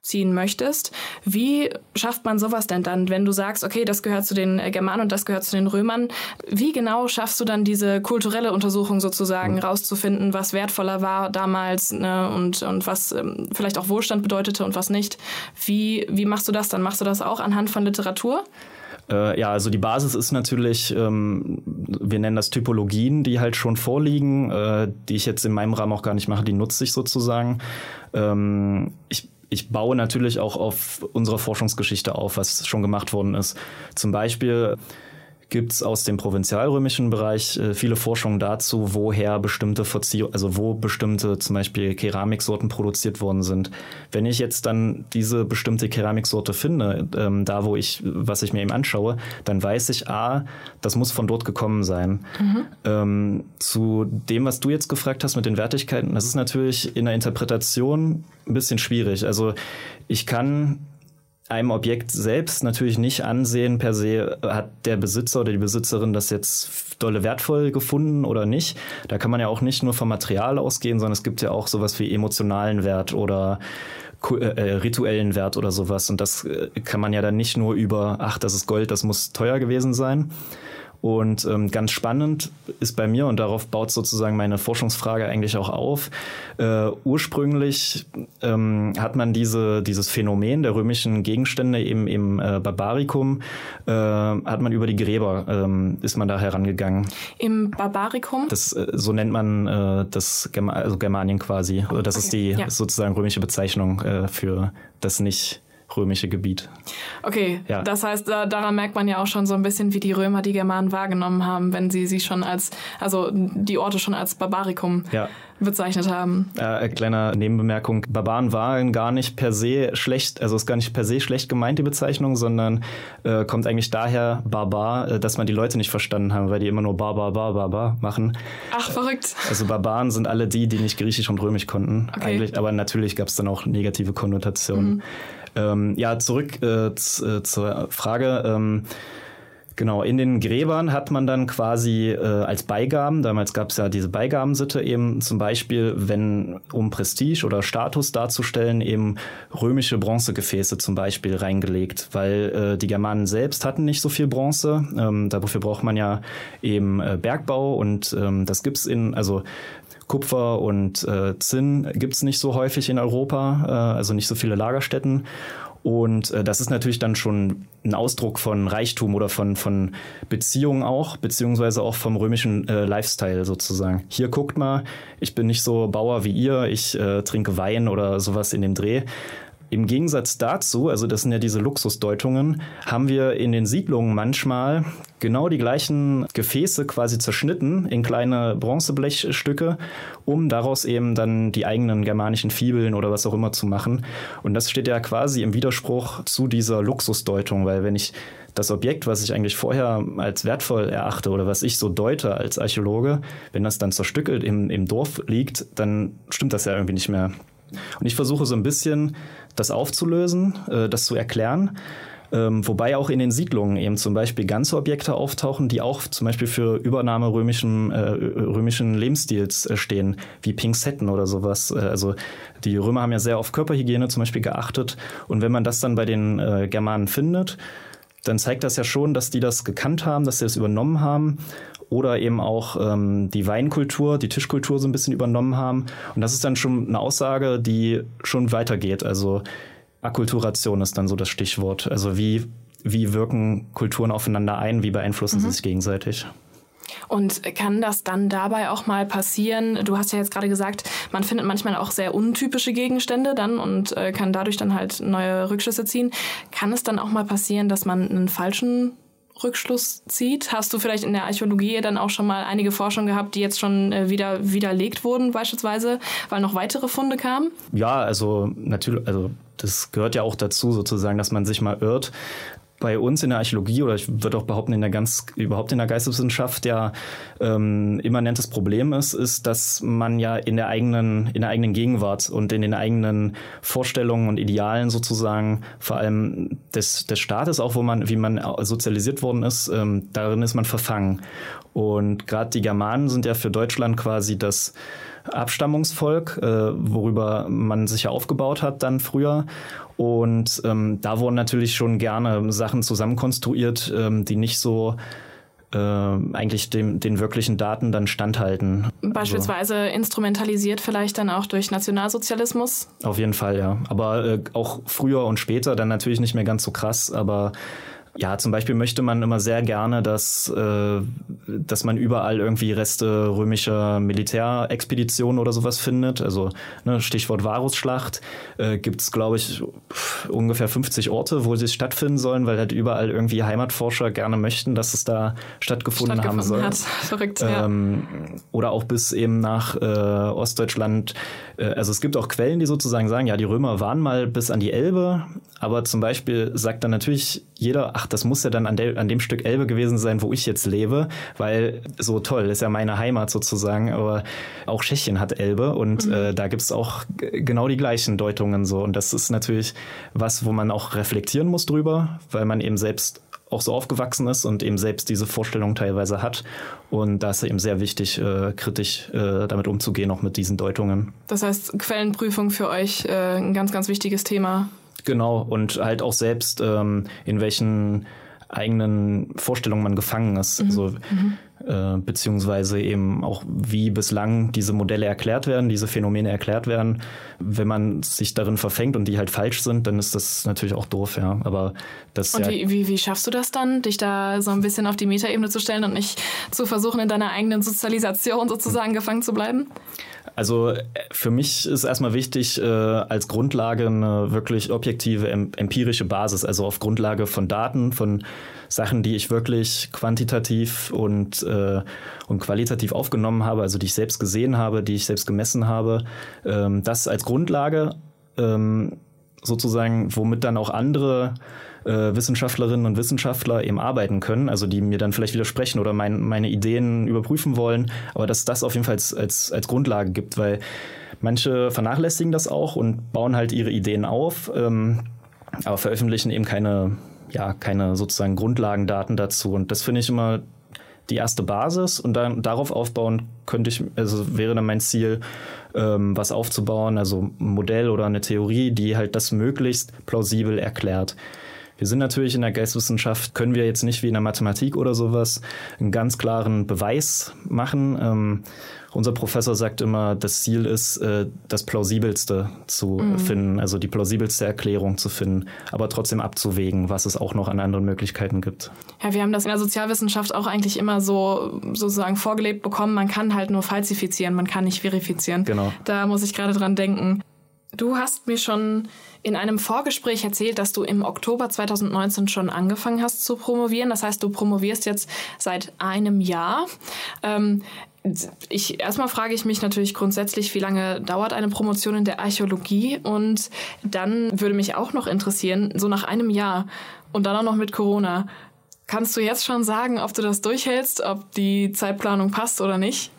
ziehen möchtest. Wie schafft man sowas denn dann, wenn du sagst, okay, das gehört zu den äh, Germanen und das gehört zu den Römern? Wie genau schaffst du dann diese kulturelle Untersuchung sozusagen mhm. rauszufinden, was wertvoller war damals ne, und, und was ähm, vielleicht auch Wohlstand bedeutete und was nicht? Wie, wie machst du das dann? Machst du das auch anhand von Literatur? Äh, ja, also die Basis ist natürlich, ähm, wir nennen das Typologien, die halt schon vorliegen, äh, die ich jetzt in meinem Rahmen auch gar nicht mache, die nutze ich sozusagen. Ähm, ich ich baue natürlich auch auf unserer Forschungsgeschichte auf, was schon gemacht worden ist. Zum Beispiel gibt es aus dem provinzialrömischen Bereich äh, viele Forschungen dazu, woher bestimmte Verziehungen, also wo bestimmte zum Beispiel Keramiksorten produziert worden sind. Wenn ich jetzt dann diese bestimmte Keramiksorte finde, ähm, da wo ich, was ich mir eben anschaue, dann weiß ich, ah, das muss von dort gekommen sein. Mhm. Ähm, zu dem, was du jetzt gefragt hast mit den Wertigkeiten, das ist natürlich in der Interpretation ein bisschen schwierig. Also ich kann einem Objekt selbst natürlich nicht ansehen, per se hat der Besitzer oder die Besitzerin das jetzt dolle wertvoll gefunden oder nicht. Da kann man ja auch nicht nur vom Material ausgehen, sondern es gibt ja auch sowas wie emotionalen Wert oder äh, äh, rituellen Wert oder sowas. Und das äh, kann man ja dann nicht nur über, ach, das ist Gold, das muss teuer gewesen sein, und ähm, ganz spannend ist bei mir, und darauf baut sozusagen meine Forschungsfrage eigentlich auch auf, äh, ursprünglich ähm, hat man diese, dieses Phänomen der römischen Gegenstände eben im äh, Barbarikum, äh, hat man über die Gräber, ähm, ist man da herangegangen. Im Barbarikum? Das, äh, so nennt man äh, das Germa also Germanien quasi. Das okay. ist die ja. sozusagen römische Bezeichnung äh, für das nicht römische Gebiet. Okay, ja. das heißt, da, daran merkt man ja auch schon so ein bisschen, wie die Römer die Germanen wahrgenommen haben, wenn sie sie schon als, also die Orte schon als Barbarikum ja. bezeichnet haben. Äh, kleiner Nebenbemerkung, Barbaren waren gar nicht per se schlecht, also ist gar nicht per se schlecht gemeint, die Bezeichnung, sondern äh, kommt eigentlich daher Barbar, äh, dass man die Leute nicht verstanden haben, weil die immer nur Barbar, Barbar, Barbar machen. Ach, verrückt. Also Barbaren sind alle die, die nicht Griechisch und Römisch konnten, okay. eigentlich, aber natürlich gab es dann auch negative Konnotationen. Mhm. Ähm, ja, zurück äh, äh, zur Frage. Ähm, Genau, in den Gräbern hat man dann quasi äh, als Beigaben, damals gab es ja diese Beigabensitte eben zum Beispiel, wenn um Prestige oder Status darzustellen, eben römische Bronzegefäße zum Beispiel reingelegt, weil äh, die Germanen selbst hatten nicht so viel Bronze. Ähm, dafür braucht man ja eben äh, Bergbau und ähm, das gibt's in, also Kupfer und äh, Zinn gibt es nicht so häufig in Europa, äh, also nicht so viele Lagerstätten. Und äh, das ist natürlich dann schon ein Ausdruck von Reichtum oder von, von Beziehungen auch, beziehungsweise auch vom römischen äh, Lifestyle sozusagen. Hier guckt mal, ich bin nicht so Bauer wie ihr, ich äh, trinke Wein oder sowas in dem Dreh, im Gegensatz dazu, also das sind ja diese Luxusdeutungen, haben wir in den Siedlungen manchmal genau die gleichen Gefäße quasi zerschnitten in kleine Bronzeblechstücke, um daraus eben dann die eigenen germanischen Fibeln oder was auch immer zu machen. Und das steht ja quasi im Widerspruch zu dieser Luxusdeutung, weil wenn ich das Objekt, was ich eigentlich vorher als wertvoll erachte oder was ich so deute als Archäologe, wenn das dann zerstückelt im, im Dorf liegt, dann stimmt das ja irgendwie nicht mehr. Und ich versuche so ein bisschen das aufzulösen, äh, das zu erklären. Ähm, wobei auch in den Siedlungen eben zum Beispiel ganze Objekte auftauchen, die auch zum Beispiel für Übernahme römischen, äh, römischen Lebensstils äh, stehen, wie Pinzetten oder sowas. Äh, also die Römer haben ja sehr auf Körperhygiene zum Beispiel geachtet. Und wenn man das dann bei den äh, Germanen findet, dann zeigt das ja schon, dass die das gekannt haben, dass sie das übernommen haben oder eben auch ähm, die Weinkultur, die Tischkultur so ein bisschen übernommen haben. Und das ist dann schon eine Aussage, die schon weitergeht. Also Akkulturation ist dann so das Stichwort. Also wie, wie wirken Kulturen aufeinander ein, wie beeinflussen mhm. sie sich gegenseitig? Und kann das dann dabei auch mal passieren? Du hast ja jetzt gerade gesagt, man findet manchmal auch sehr untypische Gegenstände dann und äh, kann dadurch dann halt neue Rückschlüsse ziehen. Kann es dann auch mal passieren, dass man einen falschen Rückschluss zieht? Hast du vielleicht in der Archäologie dann auch schon mal einige Forschungen gehabt, die jetzt schon äh, wieder widerlegt wurden, beispielsweise, weil noch weitere Funde kamen? Ja, also natürlich, also das gehört ja auch dazu, sozusagen, dass man sich mal irrt bei uns in der Archäologie oder ich würde auch behaupten in der ganz überhaupt in der Geisteswissenschaft ja ähm, immanentes Problem ist, ist, dass man ja in der eigenen in der eigenen Gegenwart und in den eigenen Vorstellungen und Idealen sozusagen vor allem des des Staates auch wo man wie man sozialisiert worden ist, ähm, darin ist man verfangen. Und gerade die Germanen sind ja für Deutschland quasi das Abstammungsvolk, äh, worüber man sich ja aufgebaut hat dann früher. Und ähm, da wurden natürlich schon gerne Sachen zusammenkonstruiert, ähm, die nicht so äh, eigentlich dem, den wirklichen Daten dann standhalten. Beispielsweise also, instrumentalisiert vielleicht dann auch durch Nationalsozialismus? Auf jeden Fall, ja. Aber äh, auch früher und später dann natürlich nicht mehr ganz so krass, aber ja, zum Beispiel möchte man immer sehr gerne, dass, äh, dass man überall irgendwie Reste römischer Militärexpeditionen oder sowas findet. Also ne, Stichwort Varusschlacht äh, gibt es, glaube ich, ungefähr 50 Orte, wo sie stattfinden sollen, weil halt überall irgendwie Heimatforscher gerne möchten, dass es da stattgefunden, stattgefunden haben soll. Hat. Verrückt, ähm, ja. Oder auch bis eben nach äh, Ostdeutschland. Äh, also es gibt auch Quellen, die sozusagen sagen, ja, die Römer waren mal bis an die Elbe, aber zum Beispiel sagt dann natürlich jeder, ach, das muss ja dann an, de, an dem Stück Elbe gewesen sein, wo ich jetzt lebe, weil so toll, ist ja meine Heimat sozusagen, aber auch Tschechien hat Elbe und mhm. äh, da gibt's auch genau die gleichen Deutungen so und das ist natürlich was, wo man auch reflektieren muss drüber, weil man eben selbst auch so aufgewachsen ist und eben selbst diese Vorstellung teilweise hat. Und da ist eben sehr wichtig, äh, kritisch äh, damit umzugehen, auch mit diesen Deutungen. Das heißt, Quellenprüfung für euch äh, ein ganz, ganz wichtiges Thema. Genau, und halt auch selbst, ähm, in welchen eigenen Vorstellungen man gefangen ist. Mhm. Also, mhm. Äh, beziehungsweise eben auch, wie bislang diese Modelle erklärt werden, diese Phänomene erklärt werden. Wenn man sich darin verfängt und die halt falsch sind, dann ist das natürlich auch doof, ja. Aber das Und ja wie, wie, wie schaffst du das dann, dich da so ein bisschen auf die Metaebene zu stellen und nicht zu versuchen, in deiner eigenen Sozialisation sozusagen gefangen zu bleiben? Also äh, für mich ist erstmal wichtig, äh, als Grundlage eine wirklich objektive, empirische Basis, also auf Grundlage von Daten, von Sachen, die ich wirklich quantitativ und, äh, und qualitativ aufgenommen habe, also die ich selbst gesehen habe, die ich selbst gemessen habe. Ähm, das als Grundlage ähm, sozusagen, womit dann auch andere äh, Wissenschaftlerinnen und Wissenschaftler eben arbeiten können, also die mir dann vielleicht widersprechen oder mein, meine Ideen überprüfen wollen, aber dass das auf jeden Fall als, als, als Grundlage gibt, weil manche vernachlässigen das auch und bauen halt ihre Ideen auf, ähm, aber veröffentlichen eben keine, ja, keine sozusagen Grundlagendaten dazu. Und das finde ich immer die erste Basis und dann darauf aufbauen könnte ich, also wäre dann mein Ziel, ähm, was aufzubauen, also ein Modell oder eine Theorie, die halt das möglichst plausibel erklärt. Wir sind natürlich in der Geistwissenschaft, können wir jetzt nicht wie in der Mathematik oder sowas einen ganz klaren Beweis machen. Ähm, unser Professor sagt immer, das Ziel ist, äh, das Plausibelste zu mhm. finden, also die plausibelste Erklärung zu finden, aber trotzdem abzuwägen, was es auch noch an anderen Möglichkeiten gibt. Ja, wir haben das in der Sozialwissenschaft auch eigentlich immer so sozusagen vorgelebt bekommen. Man kann halt nur falsifizieren, man kann nicht verifizieren. Genau. Da muss ich gerade dran denken. Du hast mir schon in einem Vorgespräch erzählt, dass du im Oktober 2019 schon angefangen hast zu promovieren. Das heißt, du promovierst jetzt seit einem Jahr. Ähm, ich erstmal frage ich mich natürlich grundsätzlich, wie lange dauert eine Promotion in der Archäologie? Und dann würde mich auch noch interessieren, so nach einem Jahr und dann auch noch mit Corona, kannst du jetzt schon sagen, ob du das durchhältst, ob die Zeitplanung passt oder nicht?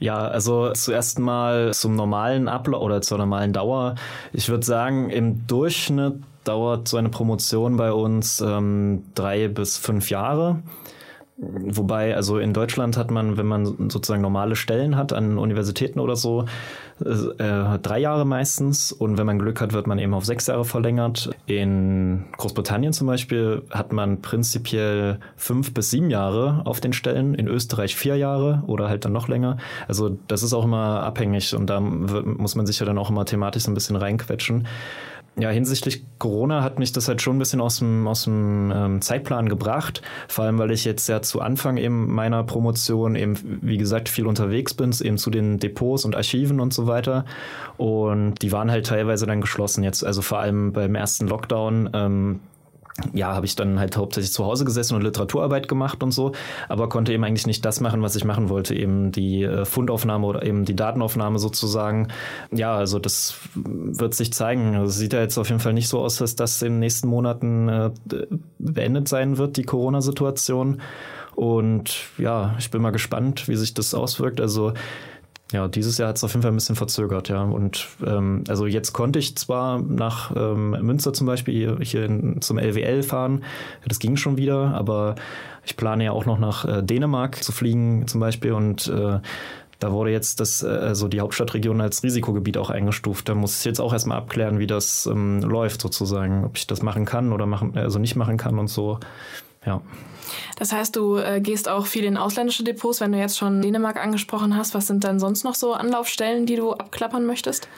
Ja, also zuerst mal zum normalen Ablauf oder zur normalen Dauer. Ich würde sagen, im Durchschnitt dauert so eine Promotion bei uns ähm, drei bis fünf Jahre. Wobei, also in Deutschland hat man, wenn man sozusagen normale Stellen hat an Universitäten oder so, äh, drei Jahre meistens. Und wenn man Glück hat, wird man eben auf sechs Jahre verlängert. In Großbritannien zum Beispiel hat man prinzipiell fünf bis sieben Jahre auf den Stellen. In Österreich vier Jahre oder halt dann noch länger. Also das ist auch immer abhängig und da muss man sich ja dann auch immer thematisch so ein bisschen reinquetschen ja, hinsichtlich Corona hat mich das halt schon ein bisschen aus dem, aus dem ähm, Zeitplan gebracht. Vor allem, weil ich jetzt ja zu Anfang eben meiner Promotion eben, wie gesagt, viel unterwegs bin, eben zu den Depots und Archiven und so weiter. Und die waren halt teilweise dann geschlossen jetzt, also vor allem beim ersten Lockdown. Ähm, ja, habe ich dann halt hauptsächlich zu Hause gesessen und Literaturarbeit gemacht und so, aber konnte eben eigentlich nicht das machen, was ich machen wollte, eben die äh, Fundaufnahme oder eben die Datenaufnahme sozusagen. Ja, also das wird sich zeigen. Also es sieht ja jetzt auf jeden Fall nicht so aus, dass das in den nächsten Monaten äh, beendet sein wird, die Corona-Situation. Und ja, ich bin mal gespannt, wie sich das auswirkt. Also ja, dieses Jahr hat es auf jeden Fall ein bisschen verzögert, ja. Und ähm, also jetzt konnte ich zwar nach ähm, Münster zum Beispiel hier, hier in, zum LWL fahren, das ging schon wieder, aber ich plane ja auch noch nach äh, Dänemark zu fliegen zum Beispiel und äh, da wurde jetzt das, äh, also die Hauptstadtregion als Risikogebiet auch eingestuft. Da muss ich jetzt auch erstmal abklären, wie das ähm, läuft sozusagen, ob ich das machen kann oder machen, also nicht machen kann und so. Ja. Das heißt, du äh, gehst auch viel in ausländische Depots, wenn du jetzt schon Dänemark angesprochen hast. Was sind dann sonst noch so Anlaufstellen, die du abklappern möchtest?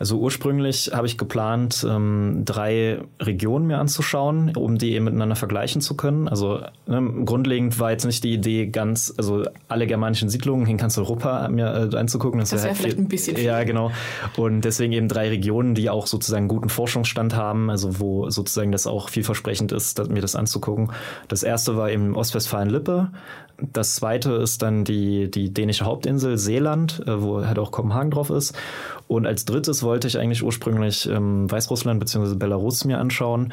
Also ursprünglich habe ich geplant, ähm, drei Regionen mir anzuschauen, um die eben miteinander vergleichen zu können. Also ne, grundlegend war jetzt nicht die Idee, ganz, also alle germanischen Siedlungen in ganz Europa mir äh, anzugucken. Das, das wäre wär vielleicht viel, ein bisschen viel. Ja, genau. Und deswegen eben drei Regionen, die auch sozusagen guten Forschungsstand haben, also wo sozusagen das auch vielversprechend ist, mir das anzugucken. Das erste war eben Ostwestfalen-Lippe. Das zweite ist dann die, die dänische Hauptinsel Seeland, äh, wo halt auch Kopenhagen drauf ist. Und als drittes wollte ich eigentlich ursprünglich ähm, Weißrussland bzw. Belarus mir anschauen,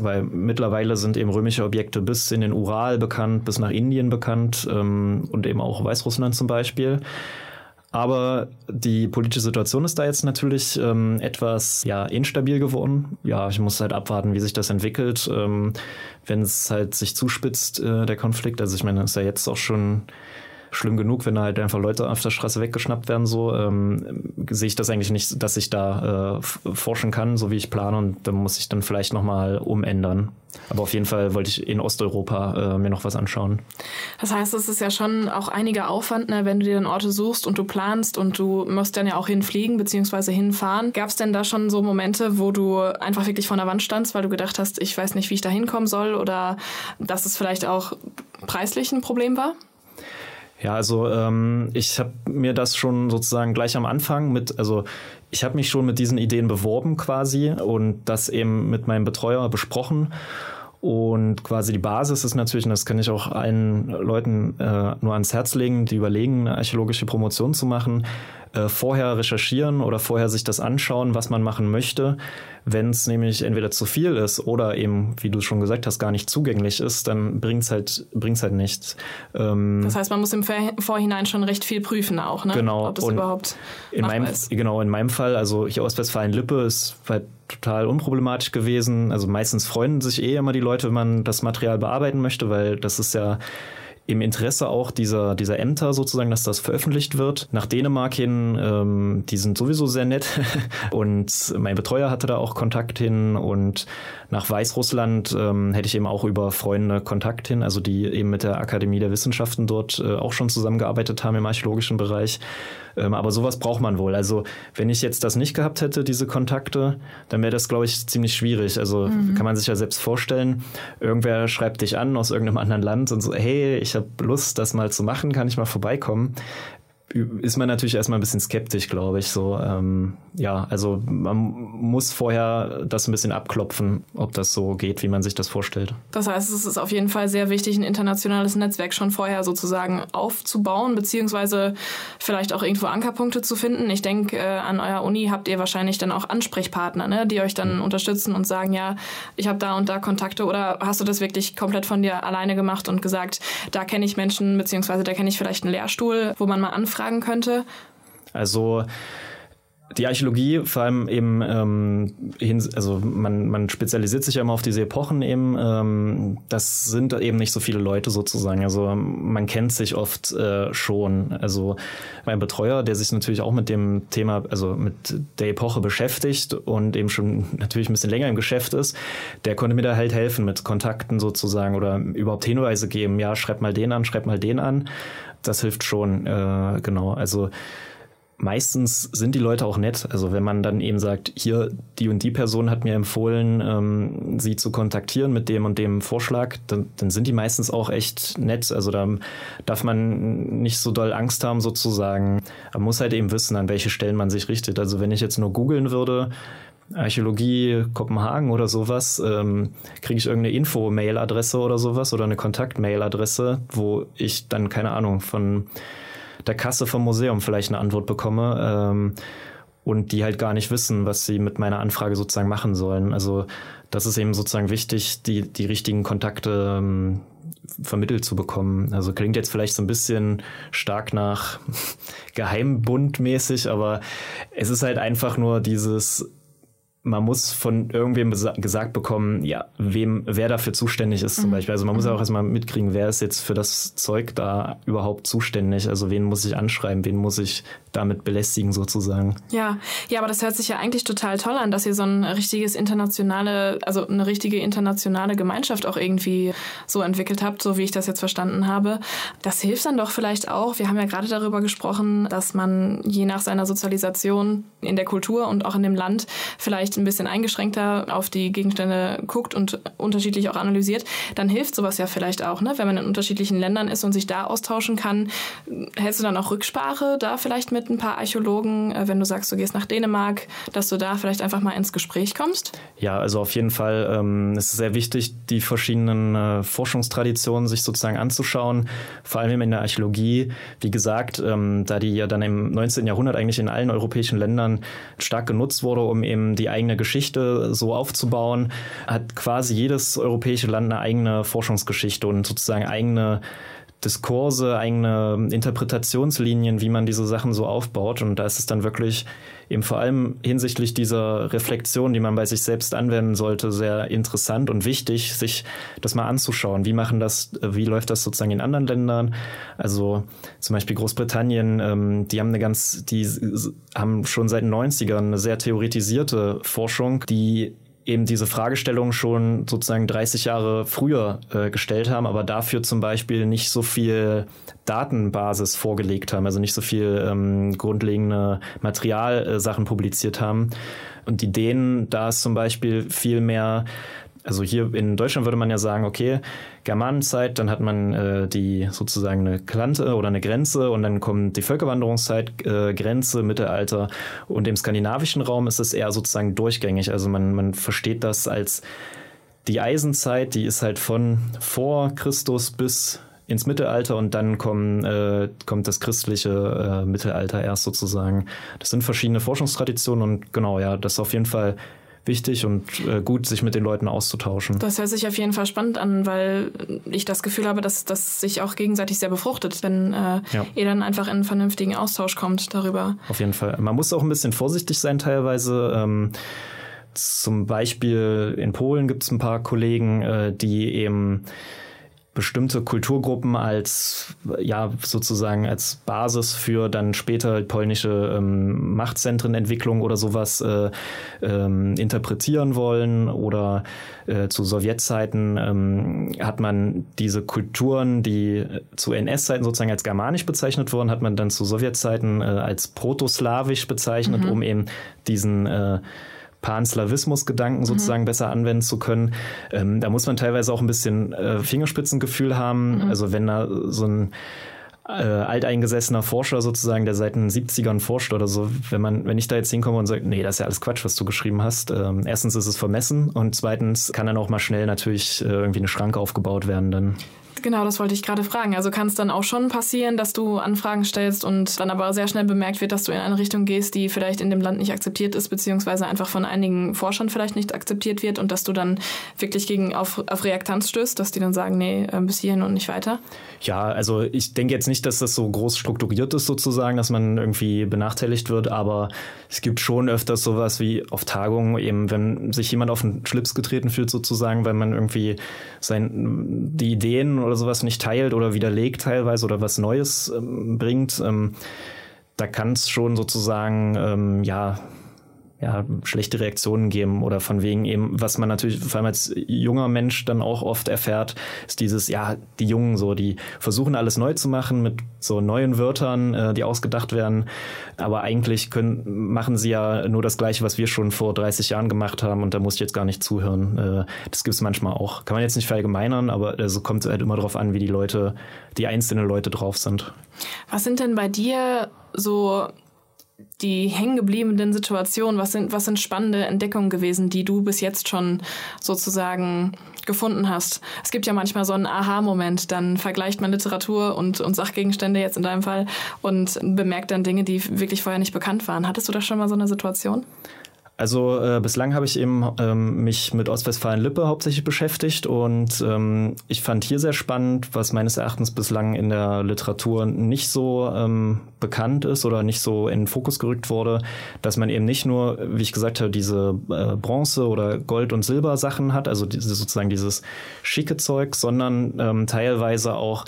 weil mittlerweile sind eben römische Objekte bis in den Ural bekannt, bis nach Indien bekannt ähm, und eben auch Weißrussland zum Beispiel. Aber die politische Situation ist da jetzt natürlich ähm, etwas ja, instabil geworden. Ja, ich muss halt abwarten, wie sich das entwickelt. Ähm, wenn es halt sich zuspitzt, äh, der Konflikt. Also ich meine, ist ja jetzt auch schon schlimm genug, wenn halt einfach Leute auf der Straße weggeschnappt werden, so ähm, sehe ich das eigentlich nicht, dass ich da äh, forschen kann, so wie ich plane und dann muss ich dann vielleicht nochmal umändern. Aber auf jeden Fall wollte ich in Osteuropa äh, mir noch was anschauen. Das heißt, es ist ja schon auch einiger Aufwand, ne, wenn du dir dann Orte suchst und du planst und du musst dann ja auch hinfliegen bzw. hinfahren. Gab es denn da schon so Momente, wo du einfach wirklich vor der Wand standst, weil du gedacht hast, ich weiß nicht, wie ich da hinkommen soll oder dass es vielleicht auch preislich ein Problem war? Ja, also ähm, ich habe mir das schon sozusagen gleich am Anfang mit, also ich habe mich schon mit diesen Ideen beworben quasi und das eben mit meinem Betreuer besprochen. Und quasi die Basis ist natürlich, und das kann ich auch allen Leuten äh, nur ans Herz legen, die überlegen, eine archäologische Promotion zu machen, äh, vorher recherchieren oder vorher sich das anschauen, was man machen möchte. Wenn es nämlich entweder zu viel ist oder eben, wie du schon gesagt hast, gar nicht zugänglich ist, dann bringt es halt, bringt's halt nichts. Ähm, das heißt, man muss im Vorhinein schon recht viel prüfen auch, ne? Genau. Ob das und überhaupt in meinem, ist. Genau, in meinem Fall, also hier Ostwestfalen-Lippe ist halt total unproblematisch gewesen. Also meistens freuen sich eh immer die Leute, wenn man das Material bearbeiten möchte, weil das ist ja im Interesse auch dieser, dieser Ämter sozusagen, dass das veröffentlicht wird. Nach Dänemark hin, ähm, die sind sowieso sehr nett und mein Betreuer hatte da auch Kontakt hin und nach Weißrussland ähm, hätte ich eben auch über Freunde Kontakt hin, also die eben mit der Akademie der Wissenschaften dort äh, auch schon zusammengearbeitet haben im archäologischen Bereich. Ähm, aber sowas braucht man wohl. Also wenn ich jetzt das nicht gehabt hätte, diese Kontakte, dann wäre das, glaube ich, ziemlich schwierig. Also mhm. kann man sich ja selbst vorstellen, irgendwer schreibt dich an aus irgendeinem anderen Land und so, hey, ich habe Lust, das mal zu machen, kann ich mal vorbeikommen ist man natürlich erstmal ein bisschen skeptisch, glaube ich. So, ähm, ja, also man muss vorher das ein bisschen abklopfen, ob das so geht, wie man sich das vorstellt. Das heißt, es ist auf jeden Fall sehr wichtig, ein internationales Netzwerk schon vorher sozusagen aufzubauen, beziehungsweise vielleicht auch irgendwo Ankerpunkte zu finden. Ich denke, äh, an eurer Uni habt ihr wahrscheinlich dann auch Ansprechpartner, ne, die euch dann mhm. unterstützen und sagen, ja, ich habe da und da Kontakte oder hast du das wirklich komplett von dir alleine gemacht und gesagt, da kenne ich Menschen, beziehungsweise da kenne ich vielleicht einen Lehrstuhl, wo man mal anfragt fragen könnte? Also die Archäologie, vor allem eben, ähm, also man, man spezialisiert sich ja immer auf diese Epochen eben. Ähm, das sind eben nicht so viele Leute sozusagen. Also man kennt sich oft äh, schon. Also mein Betreuer, der sich natürlich auch mit dem Thema, also mit der Epoche beschäftigt und eben schon natürlich ein bisschen länger im Geschäft ist, der konnte mir da halt helfen mit Kontakten sozusagen oder überhaupt Hinweise geben. Ja, schreib mal den an, schreib mal den an das hilft schon, äh, genau. Also meistens sind die Leute auch nett. Also wenn man dann eben sagt, hier, die und die Person hat mir empfohlen, ähm, sie zu kontaktieren mit dem und dem Vorschlag, dann, dann sind die meistens auch echt nett. Also da darf man nicht so doll Angst haben sozusagen. Man muss halt eben wissen, an welche Stellen man sich richtet. Also wenn ich jetzt nur googeln würde, Archäologie Kopenhagen oder sowas, ähm, kriege ich irgendeine Info-Mail-Adresse oder sowas oder eine Kontakt-Mail-Adresse, wo ich dann, keine Ahnung, von der Kasse vom Museum vielleicht eine Antwort bekomme ähm, und die halt gar nicht wissen, was sie mit meiner Anfrage sozusagen machen sollen. Also das ist eben sozusagen wichtig, die, die richtigen Kontakte ähm, vermittelt zu bekommen. Also klingt jetzt vielleicht so ein bisschen stark nach Geheimbund mäßig, aber es ist halt einfach nur dieses man muss von irgendwem gesagt bekommen, ja, wem, wer dafür zuständig ist zum mhm. Beispiel. Also man muss ja auch mhm. erstmal mitkriegen, wer ist jetzt für das Zeug da überhaupt zuständig. Also wen muss ich anschreiben, wen muss ich damit belästigen sozusagen. Ja, ja, aber das hört sich ja eigentlich total toll an, dass ihr so ein richtiges internationale, also eine richtige internationale Gemeinschaft auch irgendwie so entwickelt habt, so wie ich das jetzt verstanden habe. Das hilft dann doch vielleicht auch. Wir haben ja gerade darüber gesprochen, dass man je nach seiner Sozialisation in der Kultur und auch in dem Land vielleicht vielleicht ein bisschen eingeschränkter auf die Gegenstände guckt und unterschiedlich auch analysiert, dann hilft sowas ja vielleicht auch, ne? wenn man in unterschiedlichen Ländern ist und sich da austauschen kann. Hältst du dann auch Rücksprache da vielleicht mit ein paar Archäologen, äh, wenn du sagst, du gehst nach Dänemark, dass du da vielleicht einfach mal ins Gespräch kommst? Ja, also auf jeden Fall ähm, es ist sehr wichtig, die verschiedenen äh, Forschungstraditionen sich sozusagen anzuschauen, vor allem in der Archäologie. Wie gesagt, ähm, da die ja dann im 19. Jahrhundert eigentlich in allen europäischen Ländern stark genutzt wurde, um eben die eigene Geschichte so aufzubauen, hat quasi jedes europäische Land eine eigene Forschungsgeschichte und sozusagen eigene Diskurse, eigene Interpretationslinien, wie man diese Sachen so aufbaut. Und da ist es dann wirklich eben vor allem hinsichtlich dieser Reflexion, die man bei sich selbst anwenden sollte, sehr interessant und wichtig, sich das mal anzuschauen. Wie machen das, wie läuft das sozusagen in anderen Ländern? Also zum Beispiel Großbritannien, ähm, die haben eine ganz, die haben schon seit den 90ern eine sehr theoretisierte Forschung, die eben diese Fragestellung schon sozusagen 30 Jahre früher äh, gestellt haben, aber dafür zum Beispiel nicht so viel Datenbasis vorgelegt haben, also nicht so viel ähm, grundlegende Materialsachen äh, publiziert haben. Und die Dänen, da ist zum Beispiel viel mehr also hier in Deutschland würde man ja sagen, okay, Germanenzeit, dann hat man äh, die sozusagen eine Klante oder eine Grenze und dann kommt die Völkerwanderungszeit, äh, Grenze, Mittelalter und im skandinavischen Raum ist es eher sozusagen durchgängig. Also man, man versteht das als die Eisenzeit, die ist halt von vor Christus bis ins Mittelalter und dann kommen, äh, kommt das christliche äh, Mittelalter erst sozusagen. Das sind verschiedene Forschungstraditionen und genau, ja, das ist auf jeden Fall wichtig und äh, gut, sich mit den Leuten auszutauschen. Das hört sich auf jeden Fall spannend an, weil ich das Gefühl habe, dass das sich auch gegenseitig sehr befruchtet, wenn äh, ja. ihr dann einfach in einen vernünftigen Austausch kommt darüber. Auf jeden Fall. Man muss auch ein bisschen vorsichtig sein teilweise. Ähm, zum Beispiel in Polen gibt es ein paar Kollegen, äh, die eben bestimmte Kulturgruppen als ja sozusagen als Basis für dann später polnische ähm, Machtzentrenentwicklung oder sowas äh, ähm, interpretieren wollen oder äh, zu Sowjetzeiten ähm, hat man diese Kulturen, die zu NS-Zeiten sozusagen als germanisch bezeichnet wurden, hat man dann zu Sowjetzeiten äh, als protoslawisch bezeichnet, mhm. um eben diesen äh, Panslawismus-Gedanken mhm. sozusagen mhm. besser anwenden zu können. Ähm, da muss man teilweise auch ein bisschen äh, Fingerspitzengefühl haben. Mhm. Also wenn da so ein äh, alteingesessener Forscher sozusagen, der seit den 70ern forscht oder so, wenn man, wenn ich da jetzt hinkomme und sage, nee, das ist ja alles Quatsch, was du geschrieben hast. Ähm, erstens ist es vermessen und zweitens kann dann auch mal schnell natürlich äh, irgendwie eine Schranke aufgebaut werden dann. Genau, das wollte ich gerade fragen. Also kann es dann auch schon passieren, dass du Anfragen stellst und dann aber sehr schnell bemerkt wird, dass du in eine Richtung gehst, die vielleicht in dem Land nicht akzeptiert ist, beziehungsweise einfach von einigen Forschern vielleicht nicht akzeptiert wird und dass du dann wirklich gegen auf, auf Reaktanz stößt, dass die dann sagen, nee, äh, bis hierhin und nicht weiter? Ja, also ich denke jetzt nicht, dass das so groß strukturiert ist sozusagen, dass man irgendwie benachteiligt wird, aber es gibt schon öfters sowas wie auf Tagungen, eben wenn sich jemand auf den Schlips getreten fühlt sozusagen, weil man irgendwie sein, die Ideen oder sowas nicht teilt oder widerlegt teilweise oder was Neues ähm, bringt, ähm, da kann es schon sozusagen, ähm, ja, ja, schlechte Reaktionen geben oder von wegen eben, was man natürlich vor allem als junger Mensch dann auch oft erfährt, ist dieses, ja, die Jungen so, die versuchen alles neu zu machen mit so neuen Wörtern, äh, die ausgedacht werden, aber eigentlich können, machen sie ja nur das Gleiche, was wir schon vor 30 Jahren gemacht haben und da muss ich jetzt gar nicht zuhören. Äh, das gibt es manchmal auch. Kann man jetzt nicht verallgemeinern, aber es also kommt halt immer darauf an, wie die Leute, die einzelnen Leute drauf sind. Was sind denn bei dir so die hängengebliebenen Situationen? Was sind, was sind spannende Entdeckungen gewesen, die du bis jetzt schon sozusagen gefunden hast? Es gibt ja manchmal so einen Aha-Moment, dann vergleicht man Literatur und, und Sachgegenstände jetzt in deinem Fall und bemerkt dann Dinge, die wirklich vorher nicht bekannt waren. Hattest du da schon mal so eine Situation? Also äh, bislang habe ich eben ähm, mich mit Ostwestfalen-Lippe hauptsächlich beschäftigt und ähm, ich fand hier sehr spannend, was meines Erachtens bislang in der Literatur nicht so ähm, bekannt ist oder nicht so in den Fokus gerückt wurde, dass man eben nicht nur, wie ich gesagt habe, diese äh, Bronze- oder Gold- und Silber-Sachen hat, also diese, sozusagen dieses schicke Zeug, sondern ähm, teilweise auch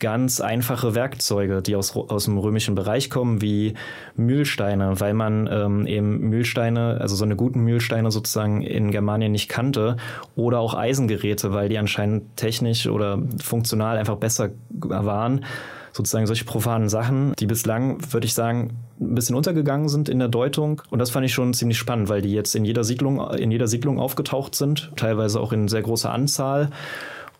ganz einfache Werkzeuge, die aus, aus dem römischen Bereich kommen, wie Mühlsteine, weil man ähm, eben Mühlsteine, also so eine guten Mühlsteine sozusagen in Germanien nicht kannte, oder auch Eisengeräte, weil die anscheinend technisch oder funktional einfach besser waren sozusagen solche profanen Sachen, die bislang, würde ich sagen, ein bisschen untergegangen sind in der Deutung. Und das fand ich schon ziemlich spannend, weil die jetzt in jeder Siedlung, in jeder Siedlung aufgetaucht sind, teilweise auch in sehr großer Anzahl.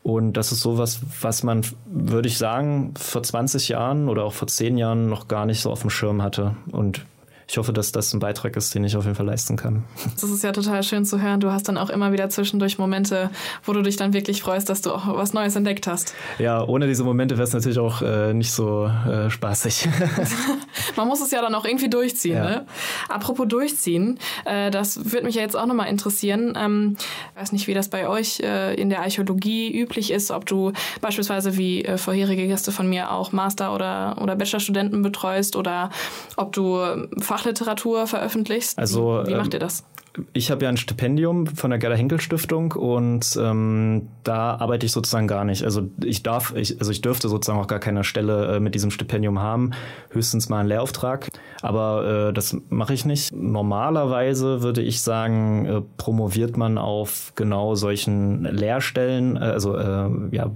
Und das ist sowas, was man, würde ich sagen, vor 20 Jahren oder auch vor 10 Jahren noch gar nicht so auf dem Schirm hatte. Und ich hoffe, dass das ein Beitrag ist, den ich auf jeden Fall leisten kann. Das ist ja total schön zu hören. Du hast dann auch immer wieder zwischendurch Momente, wo du dich dann wirklich freust, dass du auch was Neues entdeckt hast. Ja, ohne diese Momente wäre es natürlich auch äh, nicht so äh, spaßig. Man muss es ja dann auch irgendwie durchziehen. Ja. Ne? Apropos durchziehen, äh, das würde mich ja jetzt auch nochmal interessieren. Ähm, ich weiß nicht, wie das bei euch äh, in der Archäologie üblich ist, ob du beispielsweise wie äh, vorherige Gäste von mir auch Master- oder, oder Bachelorstudenten betreust oder ob du Fach Fachliteratur veröffentlichst? Also, wie, wie macht ähm, ihr das? Ich habe ja ein Stipendium von der Gerda Henkel Stiftung und ähm, da arbeite ich sozusagen gar nicht. Also ich darf, ich, also ich dürfte sozusagen auch gar keine Stelle äh, mit diesem Stipendium haben, höchstens mal einen Lehrauftrag. Aber äh, das mache ich nicht. Normalerweise würde ich sagen, äh, promoviert man auf genau solchen Lehrstellen, äh, also äh, ja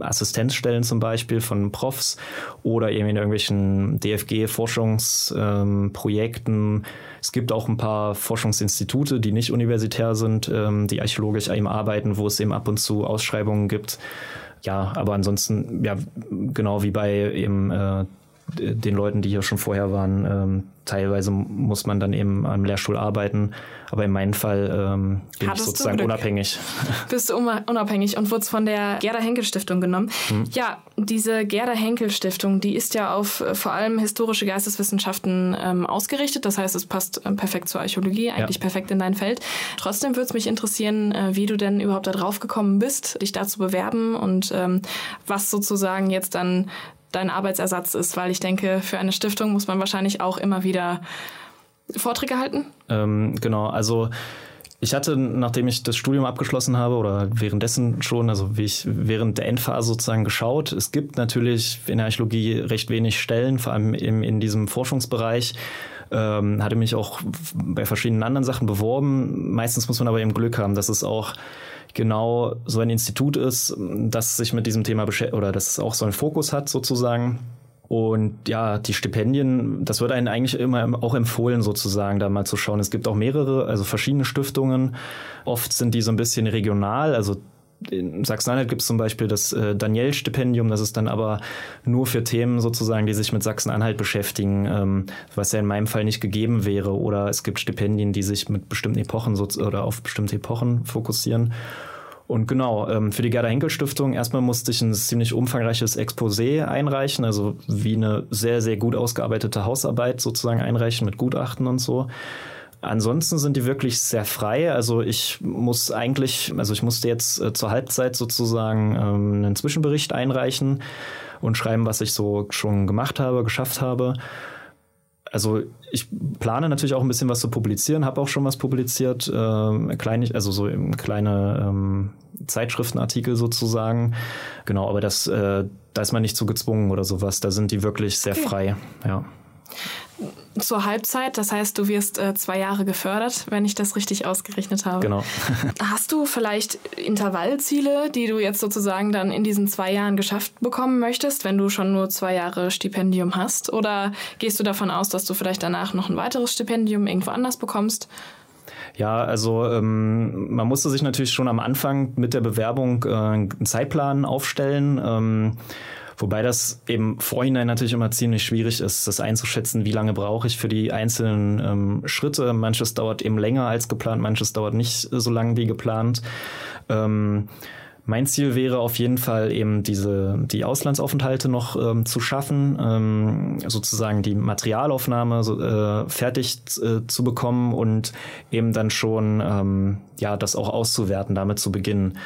Assistenzstellen zum Beispiel von Profs oder eben in irgendwelchen DFG-Forschungsprojekten. Ähm, es gibt auch ein paar Forschungsinstitute, die nicht universitär sind, ähm, die archäologisch eben arbeiten, wo es eben ab und zu Ausschreibungen gibt. Ja, aber ansonsten, ja, genau wie bei eben äh, den Leuten, die hier schon vorher waren, ähm, teilweise muss man dann eben am Lehrstuhl arbeiten, aber in meinem Fall ähm, bin Hattest ich sozusagen unabhängig. Bist du unabhängig und wurdest von der Gerda Henkel Stiftung genommen. Hm. Ja, diese Gerda Henkel Stiftung, die ist ja auf äh, vor allem historische Geisteswissenschaften ähm, ausgerichtet. Das heißt, es passt äh, perfekt zur Archäologie, eigentlich ja. perfekt in dein Feld. Trotzdem würde es mich interessieren, äh, wie du denn überhaupt da drauf gekommen bist, dich da zu bewerben und ähm, was sozusagen jetzt dann dein Arbeitsersatz ist, weil ich denke, für eine Stiftung muss man wahrscheinlich auch immer wieder Vorträge halten. Ähm, genau, also Ich hatte, nachdem ich das Studium abgeschlossen habe oder währenddessen schon, also wie ich während der Endphase sozusagen geschaut. Es gibt natürlich in der Archäologie recht wenig Stellen, vor allem in, in diesem Forschungsbereich. Ähm, hatte mich auch bei verschiedenen anderen Sachen beworben. Meistens muss man aber eben Glück haben, dass es auch genau so ein Institut ist, das sich mit diesem Thema beschäftigt oder das auch so einen Fokus hat sozusagen. Und ja, die Stipendien, das wird einem eigentlich immer auch empfohlen, sozusagen, da mal zu schauen. Es gibt auch mehrere, also verschiedene Stiftungen. Oft sind die so ein bisschen regional, also in Sachsen-Anhalt gibt es zum Beispiel das äh, Daniel-Stipendium, das ist dann aber nur für Themen sozusagen, die sich mit Sachsen-Anhalt beschäftigen, ähm, was ja in meinem Fall nicht gegeben wäre. Oder es gibt Stipendien, die sich mit bestimmten Epochen so, oder auf bestimmte Epochen fokussieren. Und genau, ähm, für die Gerda Henkel Stiftung erstmal musste ich ein ziemlich umfangreiches Exposé einreichen, also wie eine sehr, sehr gut ausgearbeitete Hausarbeit sozusagen einreichen mit Gutachten und so. Ansonsten sind die wirklich sehr frei. Also ich muss eigentlich, also ich musste jetzt äh, zur Halbzeit sozusagen ähm, einen Zwischenbericht einreichen und schreiben, was ich so schon gemacht habe, geschafft habe. Also ich plane natürlich auch ein bisschen was zu publizieren, habe auch schon was publiziert, äh, klein, also so kleine ähm, Zeitschriftenartikel sozusagen. Genau, aber das, äh, da ist man nicht so gezwungen oder sowas. Da sind die wirklich sehr okay. frei. Ja zur Halbzeit. Das heißt, du wirst äh, zwei Jahre gefördert, wenn ich das richtig ausgerechnet habe. Genau. Hast du vielleicht Intervallziele, die du jetzt sozusagen dann in diesen zwei Jahren geschafft bekommen möchtest, wenn du schon nur zwei Jahre Stipendium hast? Oder gehst du davon aus, dass du vielleicht danach noch ein weiteres Stipendium irgendwo anders bekommst? Ja, also ähm, man musste sich natürlich schon am Anfang mit der Bewerbung äh, einen Zeitplan aufstellen. Ähm, Wobei das eben vorhinein natürlich immer ziemlich schwierig ist, das einzuschätzen, wie lange brauche ich für die einzelnen ähm, Schritte. Manches dauert eben länger als geplant, manches dauert nicht so lange wie geplant. Ähm, mein Ziel wäre auf jeden Fall eben diese die Auslandsaufenthalte noch ähm, zu schaffen, ähm, sozusagen die Materialaufnahme so, äh, fertig äh, zu bekommen und eben dann schon ähm, ja das auch auszuwerten, damit zu beginnen.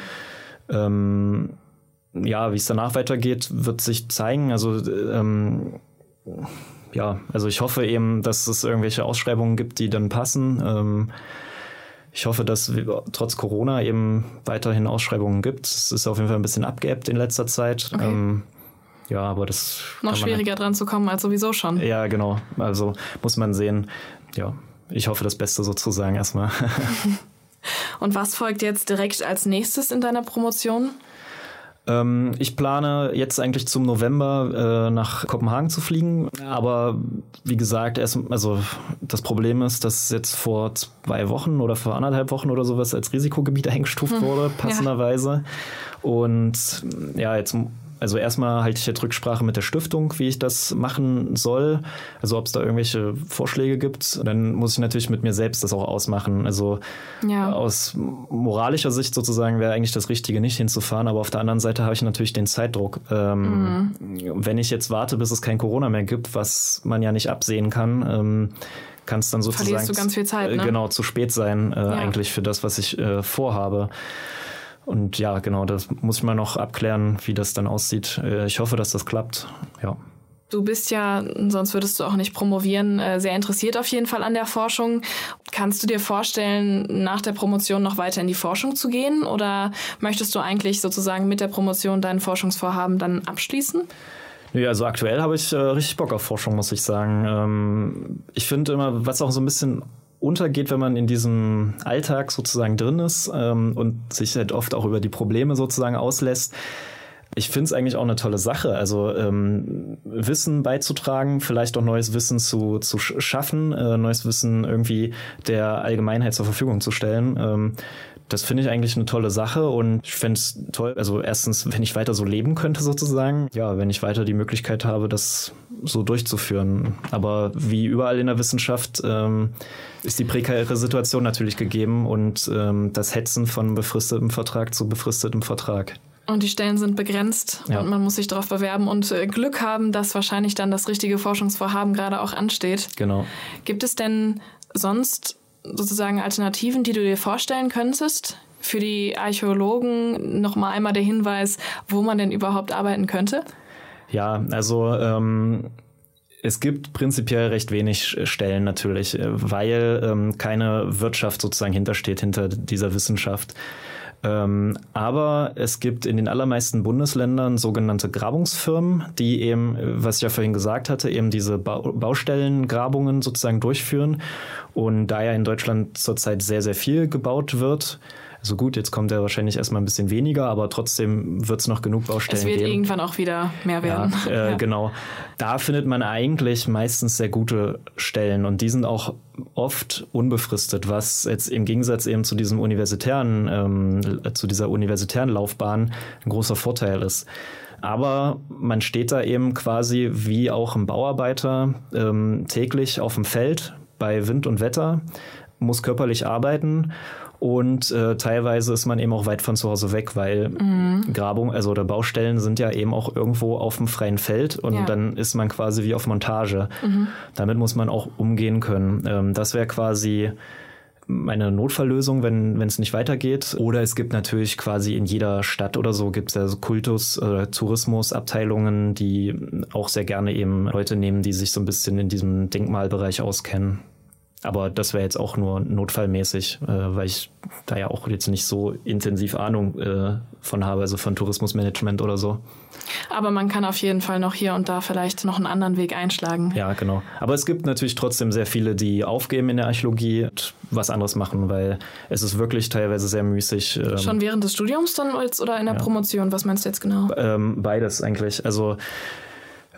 Ähm, ja, wie es danach weitergeht, wird sich zeigen. Also ähm, ja, also ich hoffe eben, dass es irgendwelche Ausschreibungen gibt, die dann passen. Ähm, ich hoffe, dass wir, trotz Corona eben weiterhin Ausschreibungen gibt. Es ist auf jeden Fall ein bisschen abgeebbt in letzter Zeit. Okay. Ähm, ja, aber das noch schwieriger halt, dran zu kommen als sowieso schon. Ja, genau. Also muss man sehen. Ja, ich hoffe das Beste sozusagen erstmal. Und was folgt jetzt direkt als nächstes in deiner Promotion? Ähm, ich plane jetzt eigentlich zum November äh, nach Kopenhagen zu fliegen, aber wie gesagt, erst, also das Problem ist, dass jetzt vor zwei Wochen oder vor anderthalb Wochen oder sowas als Risikogebiet eingestuft hm. wurde, passenderweise. Ja. Und ja, jetzt also erstmal halte ich jetzt Rücksprache mit der Stiftung, wie ich das machen soll. Also ob es da irgendwelche Vorschläge gibt. Dann muss ich natürlich mit mir selbst das auch ausmachen. Also ja. aus moralischer Sicht sozusagen wäre eigentlich das Richtige, nicht hinzufahren. Aber auf der anderen Seite habe ich natürlich den Zeitdruck. Ähm, mhm. Wenn ich jetzt warte, bis es kein Corona mehr gibt, was man ja nicht absehen kann, ähm, kann es dann sozusagen Zeit, ne? genau zu spät sein äh, ja. eigentlich für das, was ich äh, vorhabe. Und ja, genau, das muss ich mal noch abklären, wie das dann aussieht. Äh, ich hoffe, dass das klappt. Ja. Du bist ja, sonst würdest du auch nicht promovieren, äh, sehr interessiert auf jeden Fall an der Forschung. Kannst du dir vorstellen, nach der Promotion noch weiter in die Forschung zu gehen? Oder möchtest du eigentlich sozusagen mit der Promotion dein Forschungsvorhaben dann abschließen? Ja, also aktuell habe ich äh, richtig Bock auf Forschung, muss ich sagen. Ähm, ich finde immer, was auch so ein bisschen untergeht, wenn man in diesem Alltag sozusagen drin ist ähm, und sich halt oft auch über die Probleme sozusagen auslässt. Ich finde es eigentlich auch eine tolle Sache. Also ähm, Wissen beizutragen, vielleicht auch neues Wissen zu, zu schaffen, äh, neues Wissen irgendwie der Allgemeinheit zur Verfügung zu stellen. Ähm, das finde ich eigentlich eine tolle Sache und ich fände es toll, also erstens, wenn ich weiter so leben könnte sozusagen, ja, wenn ich weiter die Möglichkeit habe, das so durchzuführen. Aber wie überall in der Wissenschaft ähm, ist die prekäre Situation natürlich gegeben und ähm, das Hetzen von befristetem Vertrag zu befristetem Vertrag. Und die Stellen sind begrenzt ja. und man muss sich darauf bewerben und äh, Glück haben, dass wahrscheinlich dann das richtige Forschungsvorhaben gerade auch ansteht. Genau. Gibt es denn sonst sozusagen Alternativen, die du dir vorstellen könntest? Für die Archäologen nochmal einmal der Hinweis, wo man denn überhaupt arbeiten könnte? Ja, also ähm, Es gibt prinzipiell recht wenig Stellen natürlich, weil ähm, keine Wirtschaft sozusagen hintersteht, hinter dieser Wissenschaft. Ähm, aber es gibt in den allermeisten Bundesländern sogenannte Grabungsfirmen, die eben, was ich ja vorhin gesagt hatte, eben diese ba Baustellengrabungen sozusagen durchführen. Und da ja in Deutschland zurzeit sehr, sehr viel gebaut wird, also gut, jetzt kommt er wahrscheinlich erstmal ein bisschen weniger, aber trotzdem wird es noch genug Baustellen geben. Es wird geben. irgendwann auch wieder mehr werden. Ja, äh, ja. Genau. Da findet man eigentlich meistens sehr gute Stellen und die sind auch oft unbefristet, was jetzt im Gegensatz eben zu diesem universitären, ähm, zu dieser universitären Laufbahn ein großer Vorteil ist. Aber man steht da eben quasi wie auch ein Bauarbeiter ähm, täglich auf dem Feld bei Wind und Wetter, muss körperlich arbeiten und äh, teilweise ist man eben auch weit von zu Hause weg, weil mhm. Grabung, also oder Baustellen sind ja eben auch irgendwo auf dem freien Feld und ja. dann ist man quasi wie auf Montage. Mhm. Damit muss man auch umgehen können. Ähm, das wäre quasi meine Notfalllösung, wenn es nicht weitergeht. Oder es gibt natürlich quasi in jeder Stadt oder so gibt es ja so Kultus- oder Tourismusabteilungen, die auch sehr gerne eben Leute nehmen, die sich so ein bisschen in diesem Denkmalbereich auskennen. Aber das wäre jetzt auch nur notfallmäßig, äh, weil ich da ja auch jetzt nicht so intensiv Ahnung äh, von habe, also von Tourismusmanagement oder so. Aber man kann auf jeden Fall noch hier und da vielleicht noch einen anderen Weg einschlagen. Ja, genau. Aber es gibt natürlich trotzdem sehr viele, die aufgeben in der Archäologie und was anderes machen, weil es ist wirklich teilweise sehr müßig. Ähm, Schon während des Studiums dann oder in der ja. Promotion? Was meinst du jetzt genau? Ähm, beides eigentlich. Also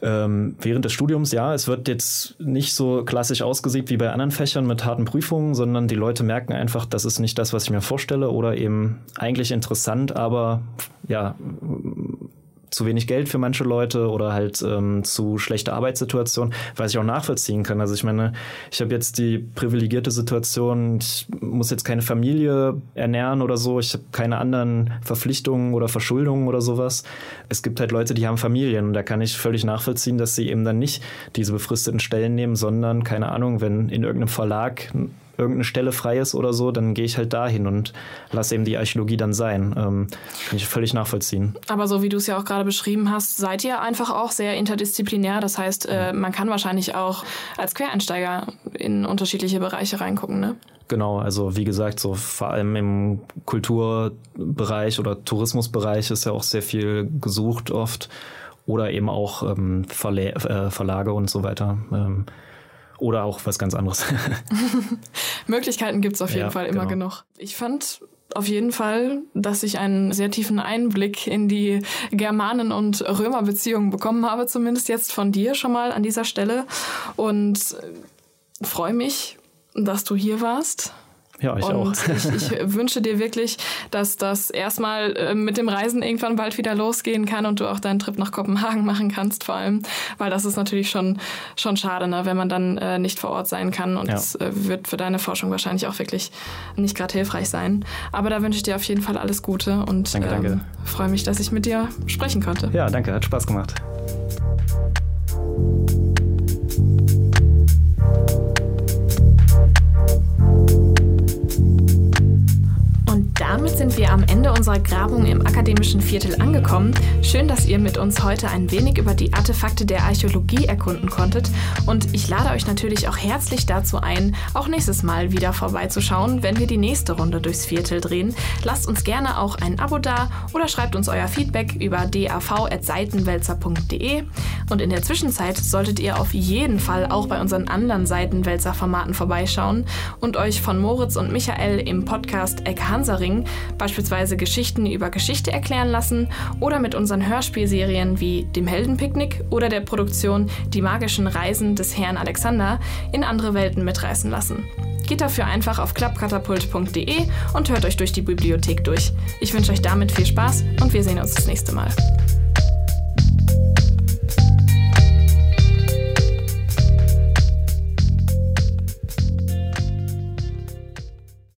ähm, während des Studiums, ja, es wird jetzt nicht so klassisch ausgesiebt wie bei anderen Fächern mit harten Prüfungen, sondern die Leute merken einfach, das ist nicht das, was ich mir vorstelle oder eben eigentlich interessant, aber ja, zu wenig Geld für manche Leute oder halt ähm, zu schlechte Arbeitssituation, was ich auch nachvollziehen kann. Also ich meine, ich habe jetzt die privilegierte Situation, ich muss jetzt keine Familie ernähren oder so, ich habe keine anderen Verpflichtungen oder Verschuldungen oder sowas. Es gibt halt Leute, die haben Familien und da kann ich völlig nachvollziehen, dass sie eben dann nicht diese befristeten Stellen nehmen, sondern keine Ahnung, wenn in irgendeinem Verlag irgendeine Stelle frei ist oder so, dann gehe ich halt dahin und lasse eben die Archäologie dann sein. Ähm, kann ich völlig nachvollziehen. Aber so wie du es ja auch gerade beschrieben hast, seid ihr einfach auch sehr interdisziplinär. Das heißt, äh, man kann wahrscheinlich auch als Quereinsteiger in unterschiedliche Bereiche reingucken, ne? Genau, also wie gesagt, so vor allem im Kulturbereich oder Tourismusbereich ist ja auch sehr viel gesucht oft oder eben auch ähm, Verla äh, Verlage und so weiter. Ähm, oder auch was ganz anderes. Möglichkeiten gibt es auf jeden ja, Fall immer genau. genug. Ich fand auf jeden Fall, dass ich einen sehr tiefen Einblick in die Germanen- und Römerbeziehungen bekommen habe, zumindest jetzt von dir schon mal an dieser Stelle. Und freue mich, dass du hier warst. Ja, ich und auch. ich, ich wünsche dir wirklich, dass das erstmal äh, mit dem Reisen irgendwann bald wieder losgehen kann und du auch deinen Trip nach Kopenhagen machen kannst, vor allem, weil das ist natürlich schon, schon schade, ne, wenn man dann äh, nicht vor Ort sein kann und ja. das äh, wird für deine Forschung wahrscheinlich auch wirklich nicht gerade hilfreich sein. Aber da wünsche ich dir auf jeden Fall alles Gute und danke, danke. Ähm, freue mich, dass ich mit dir sprechen konnte. Ja, danke, hat Spaß gemacht. Damit sind wir am Ende unserer Grabung im akademischen Viertel angekommen. Schön, dass ihr mit uns heute ein wenig über die Artefakte der Archäologie erkunden konntet. Und ich lade euch natürlich auch herzlich dazu ein, auch nächstes Mal wieder vorbeizuschauen, wenn wir die nächste Runde durchs Viertel drehen. Lasst uns gerne auch ein Abo da oder schreibt uns euer Feedback über dav.seitenwälzer.de. Und in der Zwischenzeit solltet ihr auf jeden Fall auch bei unseren anderen Seitenwälzer-Formaten vorbeischauen und euch von Moritz und Michael im Podcast Eck Hansaring Beispielsweise Geschichten über Geschichte erklären lassen oder mit unseren Hörspielserien wie dem Heldenpicknick oder der Produktion Die magischen Reisen des Herrn Alexander in andere Welten mitreißen lassen. Geht dafür einfach auf klappkatapult.de und hört euch durch die Bibliothek durch. Ich wünsche euch damit viel Spaß und wir sehen uns das nächste Mal.